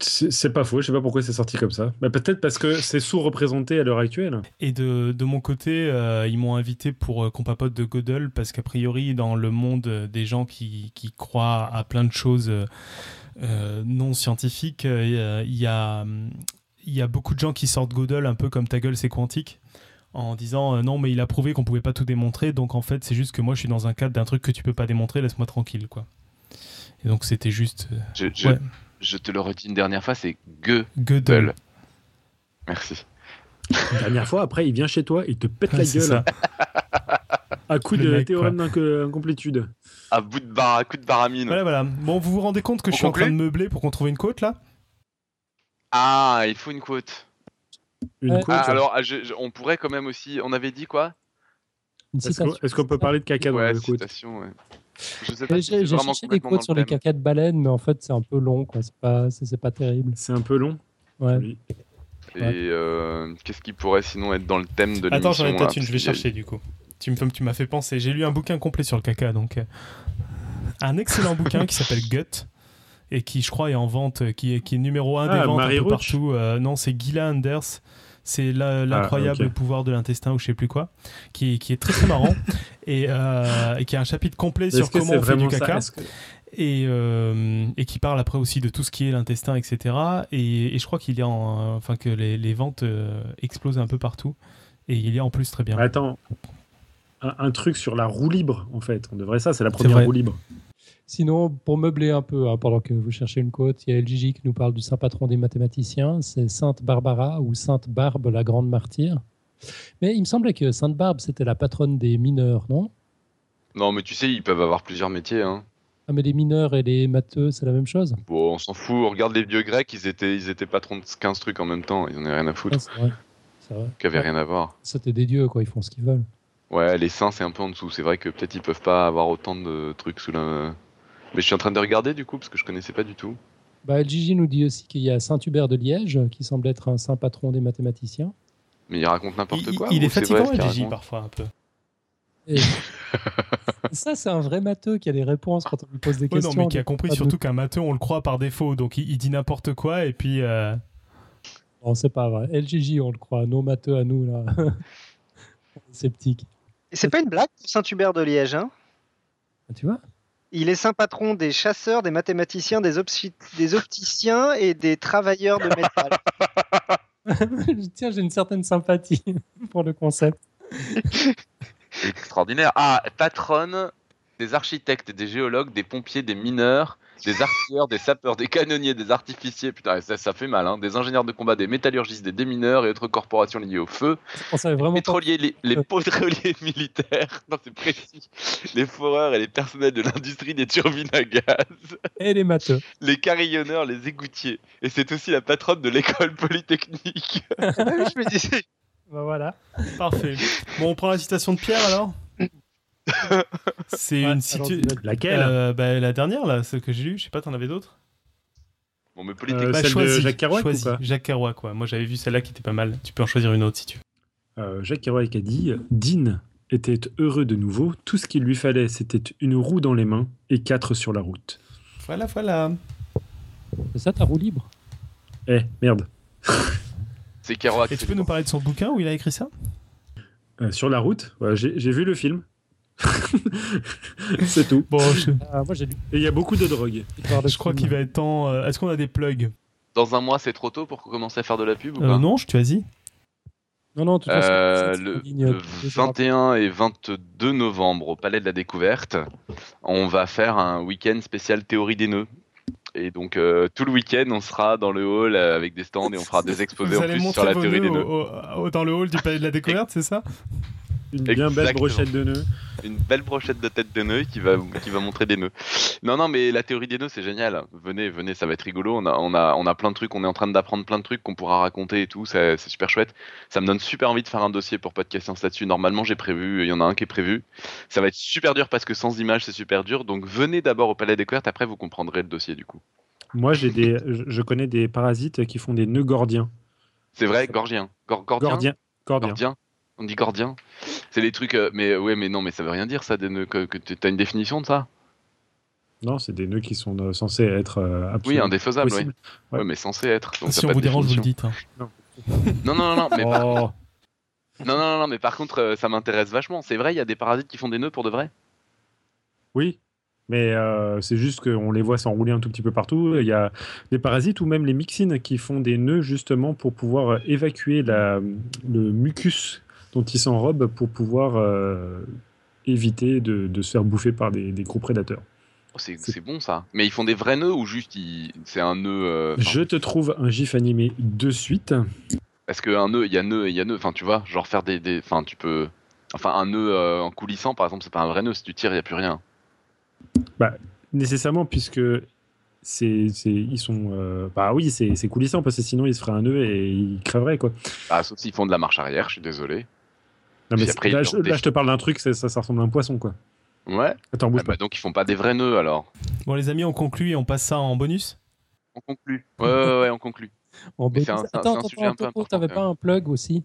C'est pas faux, je sais pas pourquoi c'est sorti comme ça. Bah, Peut-être parce que c'est sous-représenté à l'heure actuelle. Et de, de mon côté, euh, ils m'ont invité pour euh, qu'on papote de Gödel parce qu'a priori, dans le monde des gens qui, qui croient à plein de choses euh, non scientifiques, euh, il y, a, il y a beaucoup de gens qui sortent Gödel un peu comme ta gueule, c'est quantique. En disant euh, non, mais il a prouvé qu'on pouvait pas tout démontrer, donc en fait, c'est juste que moi je suis dans un cadre d'un truc que tu peux pas démontrer, laisse-moi tranquille, quoi. Et donc c'était juste euh, je, je, Ouais. Je te le redis une dernière fois, c'est Gödel. Gödel. Merci. Dernière fois, après, il vient chez toi, il te pète Ouais, la gueule ça. à coup Le de mec, théorème d'incomplétude. À bout de bar, à coup de baramine. Voilà, voilà. Bon, vous vous rendez compte que On je suis en train de meubler pour qu'on trouve une côte là? Ah, il faut une quote. Une Ouais. côte. Ah, alors, ah, je- je- on pourrait quand même aussi. On avait dit quoi? Est-ce qu'on peut parler de caca dans Ouais, la côte? citation, ouais. Je sais pas J'ai si cherché des quotes sur le les caca de baleine, mais en fait, c'est un peu long, quoi. C'est pas, c'est pas terrible. C'est un peu long. Ouais. Joli. Et euh, qu'est-ce qui pourrait sinon être dans le thème de l'émission Attends, j'en ai peut-être une, je vais chercher du coup. Tu me- tu m'as fait penser. J'ai lu un bouquin complet sur le caca, donc. euh, un excellent *laughs* bouquin qui s'appelle Gut et qui, je crois, est en vente, qui est, qui est numéro 1 des Ah, ventes Marie un peu partout. Euh, non, c'est Gila Anders. C'est l'incroyable Ah, ok. pouvoir de l'intestin ou je sais plus quoi, qui, qui est très très marrant *laughs* et, euh, et qui a un chapitre complet sur comment on fait du ça caca et, euh, et qui parle après aussi de tout ce qui est l'intestin, etc. Et, et je crois qu'il y a, en- enfin que les, les ventes euh, explosent un peu partout. Et il y a en plus très bien. Attends. Un, un truc sur la roue libre, en fait. On devrait ça, c'est la première roue libre. Sinon, pour meubler un peu, hein, pendant que vous cherchez une côte, il y a LGJ qui nous parle du saint patron des mathématiciens, c'est Sainte Barbara ou Sainte Barbe, la grande martyre. Mais il me semblait que Sainte Barbe, c'était la patronne des mineurs, non? Non, mais tu sais, ils peuvent avoir plusieurs métiers. Hein. Ah, mais les mineurs et les matheux, c'est la même chose? Bon, on s'en fout. Regarde les vieux grecs, ils étaient, ils étaient patrons de 15 trucs en même temps. Ils en avaient rien à foutre. Ah, C'est vrai. Qui avaient rien à voir. C'était des dieux, quoi, ils font ce qu'ils veulent. Ouais, les seins, c'est un peu en dessous. C'est vrai que peut-être ils peuvent pas avoir autant de trucs sous la. Mais je suis en train de regarder du coup parce que je connaissais pas du tout. Bah, LGJ nous dit aussi qu'il y a Saint-Hubert de Liège, qui semble être un saint patron des mathématiciens. Mais il raconte n'importe quoi. il est fatigant, raconte parfois, un peu. Et- *laughs* *laughs* ça, c'est un vrai matheux qui a des réponses quand on lui pose des Ouais, questions. non, mais qui a compris de- surtout qu'un matheux, on le croit par défaut. Donc, il, il dit n'importe quoi et puis. euh, Non, c'est pas vrai. LGJ, on le croit. Nos matheux à nous, là. *laughs* On est Sceptiques. Et c'est pas une blague Saint-Hubert de Liège. Hein? Ah, Tu vois? Il est saint patron des chasseurs, des mathématiciens, des, opti- des opticiens et des travailleurs de métal. *laughs* *laughs* Tiens, j'ai une certaine sympathie *laughs* pour le concept. Extraordinaire. Ah, patronne des architectes, des géologues, des pompiers, des mineurs, des artilleurs, des sapeurs, des canonniers, des artificiers, putain, ça, ça fait mal, hein, des ingénieurs de combat, des métallurgistes, des démineurs et autres corporations liées au feu, On savait vraiment pas. pétroliers, les, les pétroliers *laughs* militaires, non c'est précis, les foreurs et les personnels de l'industrie des turbines à gaz, Et les matheux. les carillonneurs, les égoutiers. Et c'est aussi la patronne de l'école polytechnique. Je me disais, Bah voilà. Parfait. Bon, on prend la citation de Pierre alors? C'est Ouais, une David. Laquelle Euh, bah, la dernière, là, celle que j'ai lue, je sais pas, t'en avais d'autres? Bon, mais Euh, polytechnique. Bah, celle de Jacques Kerouac ou choisis. pas? Jacques Kerouac, quoi. Moi, j'avais vu celle-là qui était pas mal. Tu peux en choisir une autre si tu veux. Euh, Jacques Kerouac a dit Dean était heureux de nouveau. Tout ce qu'il lui fallait, c'était une roue dans les mains et quatre sur la route. Voilà, voilà. C'est ça ta roue libre? Eh, merde. C'est Kerouac. Et tu peux nous parler de son bouquin où il a écrit ça? Euh, sur la route, ouais, j'ai vu le film. *laughs* C'est tout. Bon, je, Ah, Moi, j'ai lu. Et il y a beaucoup de drogue. Histoire de je crois qu'il va être temps. euh, Est-ce qu'on a des plugs Dans un mois, c'est trop tôt pour commencer à faire de la pub ou Euh, pas Non, je te vas-y. Non, non, façon, Euh, le, c'est en ligne, le deux jours après. 21 et 22 novembre au Palais de la Découverte, on va faire un week-end spécial théorie des nœuds. Et donc euh, tout le week-end, on sera dans le hall euh, avec des stands et on fera *laughs* des exposés Vous en allez plus montrer sur la vos théorie nœuds des nœuds. au- au- dans le hall du palais de la découverte, c'est ça? Une bien belle brochette de nœuds. Une belle brochette de tête de nœuds qui va, qui va montrer des nœuds. Non, non, mais la théorie des nœuds, c'est génial. Venez, venez, ça va être rigolo. On a, on a, on a plein de trucs, on est en train d'apprendre plein de trucs qu'on pourra raconter et tout. C'est super chouette. Ça me donne super envie de faire un dossier pour Podcast Science là-dessus. Normalement, j'ai prévu, il y en a un qui est prévu. Ça va être super dur parce que sans images, c'est super dur. Donc venez d'abord au Palais des Découvertes, après vous comprendrez le dossier du coup. Moi, j'ai des, je connais des parasites qui font des nœuds gordiens. C'est vrai, gorgien. Gor- gordien Gordiens. Gordiens. Gordien On dit gordien C'est les trucs. euh, mais ouais, mais non, mais ça veut rien dire ça, des nœuds. Que, que t'as une définition de ça Non, c'est des nœuds qui sont euh, censés être euh, Oui, absolument indéfaisable, oui. possibles. Ouais. Ouais, mais censé être. Donc Si on pas vous de dérange, vous le définition. dites. hein. Non, non, non, non, mais par- Oh. non, non, non, non, mais par contre, euh, ça m'intéresse vachement. C'est vrai, il y a des parasites qui font des nœuds pour de vrai? Oui, mais euh, c'est juste qu'on les voit s'enrouler un tout petit peu partout. Il y a des parasites ou même les myxines qui font des nœuds justement pour pouvoir évacuer la, le mucus dont ils s'enrobent pour pouvoir euh, éviter de, de se faire bouffer par des, des gros prédateurs. Oh, C'est bon ça. Mais ils font des vrais nœuds ou juste ils- c'est un nœud euh, Je te trouve un gif animé de suite. Parce qu'un nœud, il y a nœud et il y a nœud. Enfin, tu vois, genre faire des. des- Enfin, tu peux. Enfin, un nœud euh, en coulissant, par exemple, c'est pas un vrai nœud. Si tu tires, il n'y a plus rien. Nécessairement, puisque c'est, ils sont. euh, bah oui, c'est, coulissant parce que sinon ils se feraient un nœud et ils crèveraient quoi. Ah, sauf s'ils font de la marche arrière, je suis désolé. Non, mais après, là, je, là, défient. je te parle d'un truc, ça, ça ressemble à un poisson quoi. Ouais. Attends, bouge Ah bah, donc ils font pas des vrais nœuds alors. Bon, les amis, on conclut et on passe ça en bonus? On conclut. Ouais, ouais, ouais, on conclut. En bonus. un- attends, attends, sujet un peu attends, t'avais pas un plug aussi?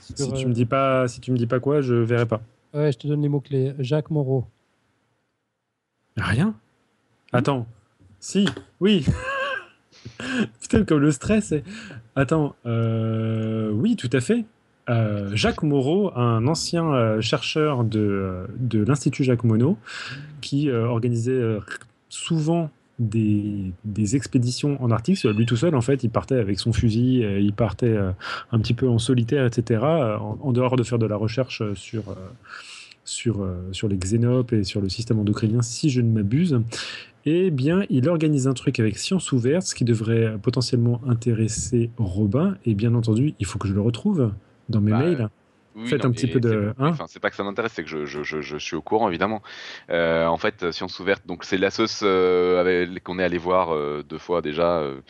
Si tu me dis pas, si tu me dis pas quoi, je verrai pas. Ouais, je te donne les mots-clés. Jacques Moreau. Rien? Attends. Si. Oui. *laughs* Putain, comme le stress. est- Attends. euh, Oui, tout à fait. Euh, Jacques Moreau, un ancien euh, chercheur de, euh, de l'Institut Jacques Monod, qui organisait souvent des, des expéditions en Arctique. Lui tout seul, en fait, il partait avec son fusil, il partait un petit peu en solitaire, etc., en, dehors de faire de la recherche sur, sur, sur les xénopes et sur le système endocrinien, si je ne m'abuse. Eh bien, il organise un truc avec Science Ouverte, ce qui devrait potentiellement intéresser Robin. Et bien entendu, il faut que je le retrouve dans mes Bah, mails. Oui, Faites non, un petit peu de- hein enfin, c'est pas que ça m'intéresse, c'est que je, je, je, je suis au courant évidemment. Euh, en fait, Science Ouverte, donc c'est la sauce euh, qu'on est allé voir euh, deux fois déjà. euh,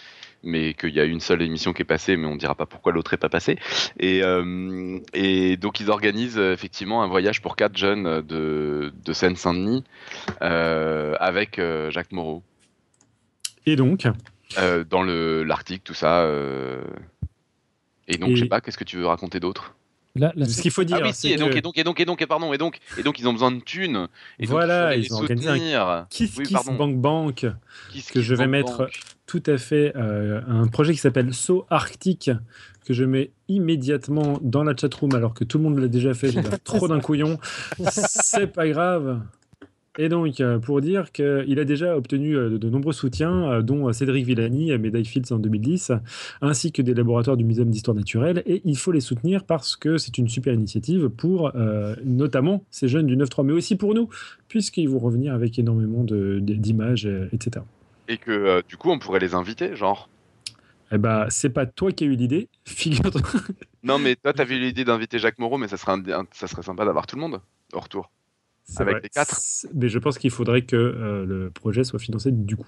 mais qu'il y a une seule émission qui est passée, mais on ne dira pas pourquoi l'autre est pas passée. Et, euh, et donc ils organisent euh, effectivement un voyage pour quatre jeunes de, de Seine-Saint-Denis euh, avec euh, Jacques Moreau Et donc, euh, dans le l'Arctique, tout ça. Et donc Et- je sais pas, qu'est-ce que tu veux raconter d'autre? La, la- ce qu'il faut dire, Ah oui, c'est si, et donc que et donc et donc et donc et pardon et donc et donc ils ont besoin de thunes. Et donc, Voilà, il ils ont les organisé un soutenir. Kiss Oui, Kiss. Bank Bank, Kiss que Kiss je vais Bank mettre Bank. tout à fait euh, un projet qui s'appelle Saut Arctique, que je mets immédiatement dans la chatroom alors que tout le monde l'a déjà fait, j'ai *laughs* trop d'un couillon. C'est pas grave. Et donc, euh, pour dire qu'il a déjà obtenu euh, de, de nombreux soutiens, euh, dont Cédric Villani Médaille Fields en 2010, ainsi que des laboratoires du Muséum d'Histoire Naturelle. Et il faut les soutenir parce que c'est une super initiative pour euh, notamment ces jeunes du 9-3, mais aussi pour nous, puisqu'ils vont revenir avec énormément d'images, etc. Et que euh, du coup on pourrait les inviter, genre? Eh ben, c'est pas toi qui as eu l'idée, *laughs* figure-toi. Non mais toi t'avais eu l'idée d'inviter Jacques Moreau, mais ça serait un- un- ça serait sympa d'avoir tout le monde au retour. Avec vrai. les quatre. Mais je pense qu'il faudrait que euh, le projet soit financé du coup,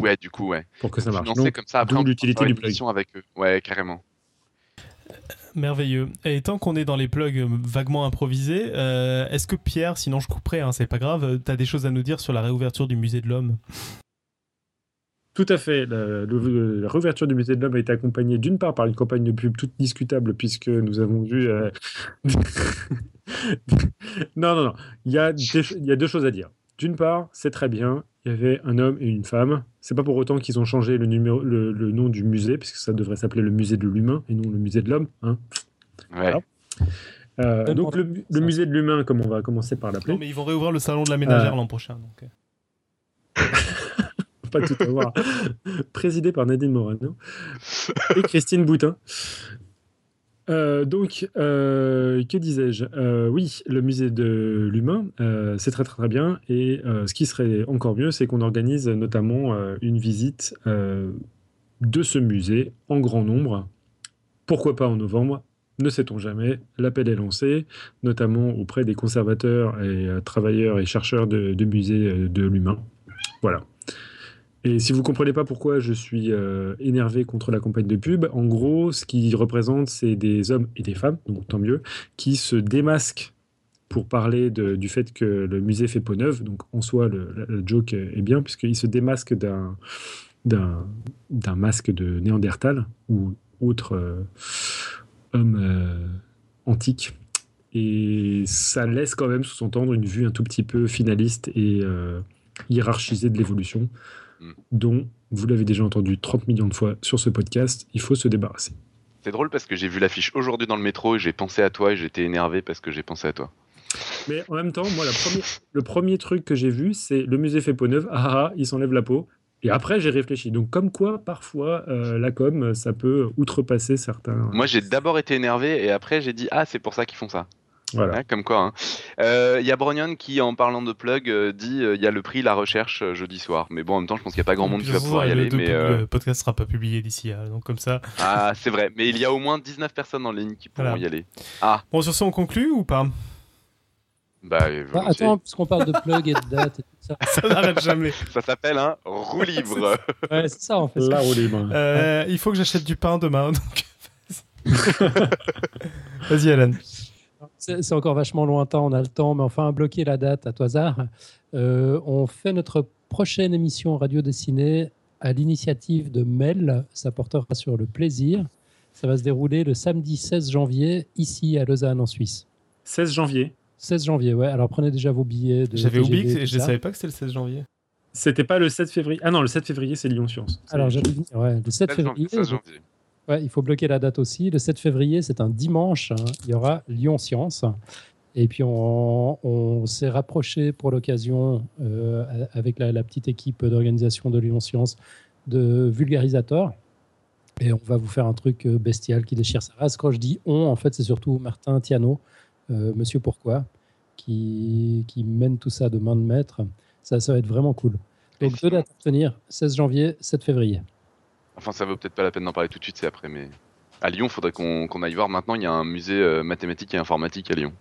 Ouais, du coup ouais. pour que ça marche. Financer Donc, comme ça après l'utilité du plug. avec eux. Ouais, carrément. Merveilleux. Et tant qu'on est dans les plugs euh, vaguement improvisés, euh, est-ce que Pierre, sinon je couperai, hein, c'est pas grave, t'as des choses à nous dire sur la réouverture du musée de l'homme? Tout à fait. La, le- la réouverture du musée de l'homme a été accompagnée d'une part par une campagne de pub toute discutable, puisque nous avons vu. euh, *laughs* non, non, non. Il y, a des ch- il y a deux choses à dire. D'une part, c'est très bien. Il y avait un homme et une femme. C'est pas pour autant qu'ils ont changé le, numéro, le, le nom du musée, puisque ça devrait s'appeler le musée de l'humain et non le musée de l'homme. hein. Ouais. Alors Euh, donc, le musée de l'humain, comme on va commencer par l'appeler. Non, mais ils vont réouvrir le salon de la ménagère Euh. l'an prochain. Donc. *laughs* *laughs* pas tout avoir, présidé par Nadine Morano et Christine Boutin. Euh, donc, euh, que disais-je? Euh, Oui, le musée de l'humain, c'est très, très très bien. Et ce qui serait encore mieux, c'est qu'on organise notamment une visite de ce musée en grand nombre. Pourquoi pas en novembre? Ne sait-on jamais, l'appel est lancé, notamment auprès des conservateurs et travailleurs et chercheurs de, de musées de l'humain. Voilà. Et si vous comprenez pas pourquoi je suis euh, énervé contre la campagne de pub, en gros, ce qui représente, c'est des hommes et des femmes, donc tant mieux, qui se démasquent pour parler du fait que le musée fait peau neuve. Donc en soi, le, joke est bien, puisqu'ils se démasquent d'un, masque de Néandertal ou autre euh, homme euh, antique. Et ça laisse quand même sous-entendre une vue un tout petit peu finaliste et hiérarchisée de l'évolution. Dont vous l'avez déjà entendu 30 millions de fois sur ce podcast, il faut se débarrasser. C'est drôle parce que j'ai vu l'affiche aujourd'hui dans le métro et j'ai pensé à toi et j'étais énervé parce que j'ai pensé à toi. Mais en même temps, moi, la première- le premier truc que j'ai vu, c'est le musée fait peau neuve, ah ah, ah, il s'enlève la peau. Et après, j'ai réfléchi. Donc, comme quoi, parfois, euh, la com, ça peut outrepasser certains. Moi j'ai d'abord été énervé et après j'ai dit ah c'est pour ça qu'ils font ça. Voilà. Ouais, comme quoi. hein. Euh, Il y a Brognon qui en parlant de plug euh, dit euh, il y a le prix la recherche euh, jeudi soir. Mais bon en même temps je pense qu'il n'y a pas grand monde qui va pouvoir y aller. le, Mais le- euh, le podcast sera pas publié d'ici là, donc comme ça. ah c'est vrai. Mais il y a au moins 19 personnes en ligne qui pourront Voilà. y aller. Bon, sur ça, on conclut ou pas? Bah euh, Ah, volontiers. attends, puisqu'on parle de plug et de date et tout ça. *laughs* Ça n'arrête jamais. Ça s'appelle un roue libre. Ouais, c'est ça en fait. La roue libre. Euh, il faut que j'achète du pain demain. *laughs* Donc... *laughs* Vas-y, Alan. C'est encore vachement lointain, on a le temps, mais enfin, bloquer la date à tout hasard. Euh, on fait notre prochaine émission radio dessinée à l'initiative de Mel. Ça portera sur le plaisir. Ça va se dérouler le samedi 16 janvier, ici à Lausanne, en Suisse. 16 janvier. 16 janvier, ouais. Alors prenez déjà vos billets. de J'avais oublié, je ça. savais pas que c'était le 16 janvier. C'était pas le 7 février. Ah non, le 7 février, c'est Lyon Science. Alors, j'allais venir, ouais, le 7 16 janvier, février. 16 janvier. Ouais, il faut bloquer la date aussi. Le 7 février, c'est un dimanche. hein. Il y aura Lyon Science. Et puis, on, on s'est rapproché pour l'occasion, euh, avec la, la petite équipe d'organisation de Lyon Science, de vulgarisateurs. Et on va vous faire un truc euh, bestial qui déchire sa race. Quand je dis on, en fait, c'est surtout Martin Tiano, euh, Monsieur Pourquoi, qui, qui mène tout ça de main de maître. Ça, ça va être vraiment cool. Donc, deux dates à retenir 16 janvier, 7 février. Enfin ça vaut peut-être pas la peine d'en parler tout de suite c'est après mais à Lyon faudrait qu'on aille voir maintenant il y a un musée euh, mathématique et informatique à Lyon.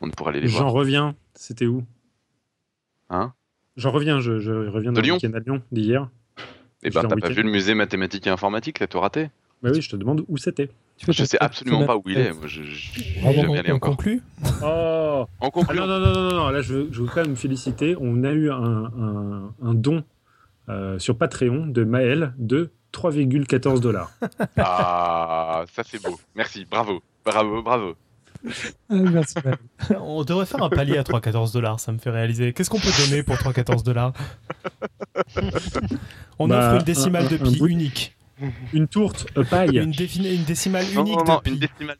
On pourrait aller les voir. J'en reviens. C'était où? Hein? J'en reviens, je, je reviens De Lyon? week-end à Lyon d'hier. Eh Je ben, t'as pas vu le musée mathématique et informatique, là, tout raté Bah oui, je te demande où c'était. Je sais absolument pas où il est. Moi, je, Ah on, on conclut? Oh En Ah conclusion, non, non, non, non, non, là je veux, je veux quand même me féliciter. On a eu un, un- un don euh, sur Patreon de Maël de 3,14 dollars. *laughs* ah, ça c'est beau. Merci, bravo, bravo, bravo. Ah, merci. *laughs* On devrait faire un palier à 3,14 dollars, ça me fait réaliser. Qu'est-ce qu'on peut donner pour 3,14 dollars *laughs* On Bah, offre une décimale un- de pi un unique. Une tourte euh, paille. Une, une décimale unique non, non, de une pi. décimale.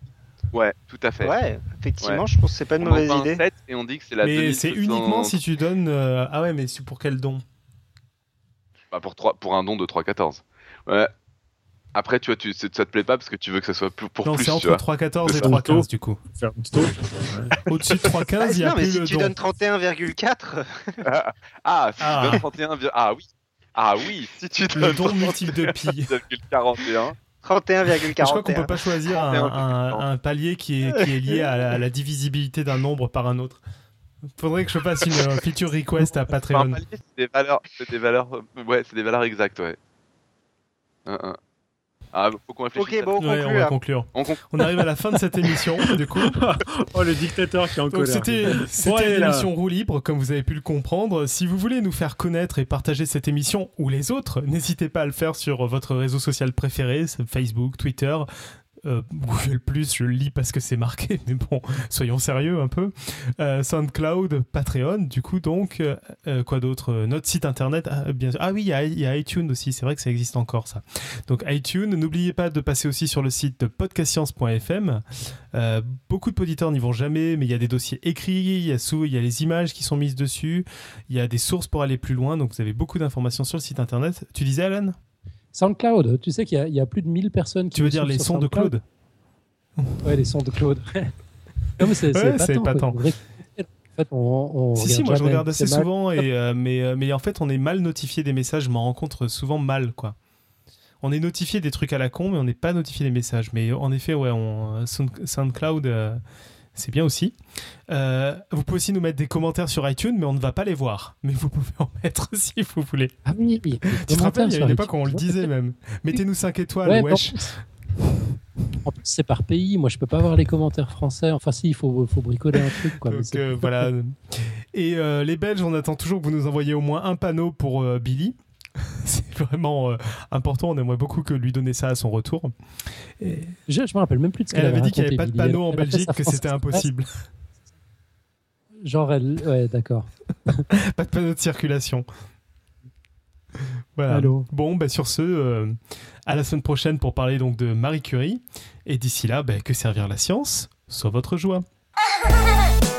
Ouais, tout à fait. Ouais, effectivement, Ouais. je pense que c'est pas une On mauvaise un idée. 7 et on dit que c'est la Mais c'est 2700 uniquement si tu donnes. euh, Ah ouais, mais c'est pour quel don? Bah, pour, 3, pour un don de 3,14. Ouais. Après, tu vois, tu, ça te plaît pas parce que tu veux que ça soit plus, pour Non, plus, c'est entre vois. 3,14 et C'est ça. 3,15 du coup. Au-dessus de 3,15, il n'y a non, mais plus si le tu don. donnes 31,4, *laughs* Ah, si Ah. tu donnes 31, vi- ah oui. Ah oui, si tu Le donnes don multiple de pi. 31,41. 31,41. Je crois qu'on peut pas choisir un, 31,40. un- un palier qui est, qui est lié à la, à la divisibilité d'un nombre par un autre. Faudrait que je fasse une feature request à Enfin, un Patreon. palier, c'est des valeurs, c'est des valeurs, ouais, c'est des valeurs exactes, ouais. Un, un. Ah, faut qu'on réfléchisse. Ok, bon, on Ouais, on conclut. va là. conclure. On. On arrive à la fin de cette émission, *laughs* du coup. *laughs* Oh, le dictateur qui est en Donc colère. c'était là. l'émission Roue Libre, comme vous avez pu le comprendre. Si vous voulez nous faire connaître et partager cette émission ou les autres, n'hésitez pas à le faire sur votre réseau social préféré, Facebook, Twitter. Euh, Google Plus, je le lis parce que c'est marqué, *laughs* mais bon, soyons sérieux un peu. Euh, SoundCloud, Patreon, du coup, donc, euh, quoi d'autre Notre site internet, ah, bien sûr. Ah oui, il y, a- iTunes aussi, c'est vrai que ça existe encore, ça. Donc, iTunes, n'oubliez pas de passer aussi sur le site podcastscience.fm. Beaucoup de auditeurs n'y vont jamais, mais il y a des dossiers écrits, il y, a sous, il y a les images qui sont mises dessus, il y a des sources pour aller plus loin, donc vous avez beaucoup d'informations sur le site internet. Tu disais, Alan? SoundCloud, tu sais qu'il y, a- il y a plus de 1000 personnes qui Tu veux dire les sons de. Claude? Ouais, les sons de Claude. *laughs* non, mais c'est Ouais, on, on Si, si, moi je regarde assez mal. souvent, et, euh, mais, euh, mais en fait, on est mal notifié des messages, je m'en rencontre souvent mal, quoi. On est notifié des trucs à la con, mais on n'est pas notifié des messages. Mais en effet, ouais, on, Sound- SoundCloud, euh, c'est bien aussi. Euh, vous pouvez aussi nous mettre des commentaires sur iTunes, mais on ne va pas les voir. Mais vous pouvez en mettre *laughs* si vous voulez. Ah oui, oui. Tu te rappelles, il y a une époque où on le disait même. Mettez-nous 5 étoiles, Ouais, wesh. En plus, c'est par pays. Moi, je peux pas voir les commentaires français. Enfin, si, il faut, faut bricoler un truc. Quoi. Donc euh, voilà. Et euh, les Belges, on attend toujours que vous nous envoyiez au moins un panneau pour euh, Billy. *laughs* C'est vraiment euh, important. On aimerait beaucoup que lui donner ça à son retour. Et Je, je me rappelle même plus de ce qu'elle elle avait dit qu'il n'y avait pas de panneau en Belgique, que c'était impossible. Genre, elle. Ouais, d'accord. *laughs* pas de panneau de circulation. Voilà. Allô. Bon, bah, sur ce, euh, à la semaine prochaine pour parler donc de Marie Curie. Et d'ici là, bah, que servir la science soit votre joie. *laughs*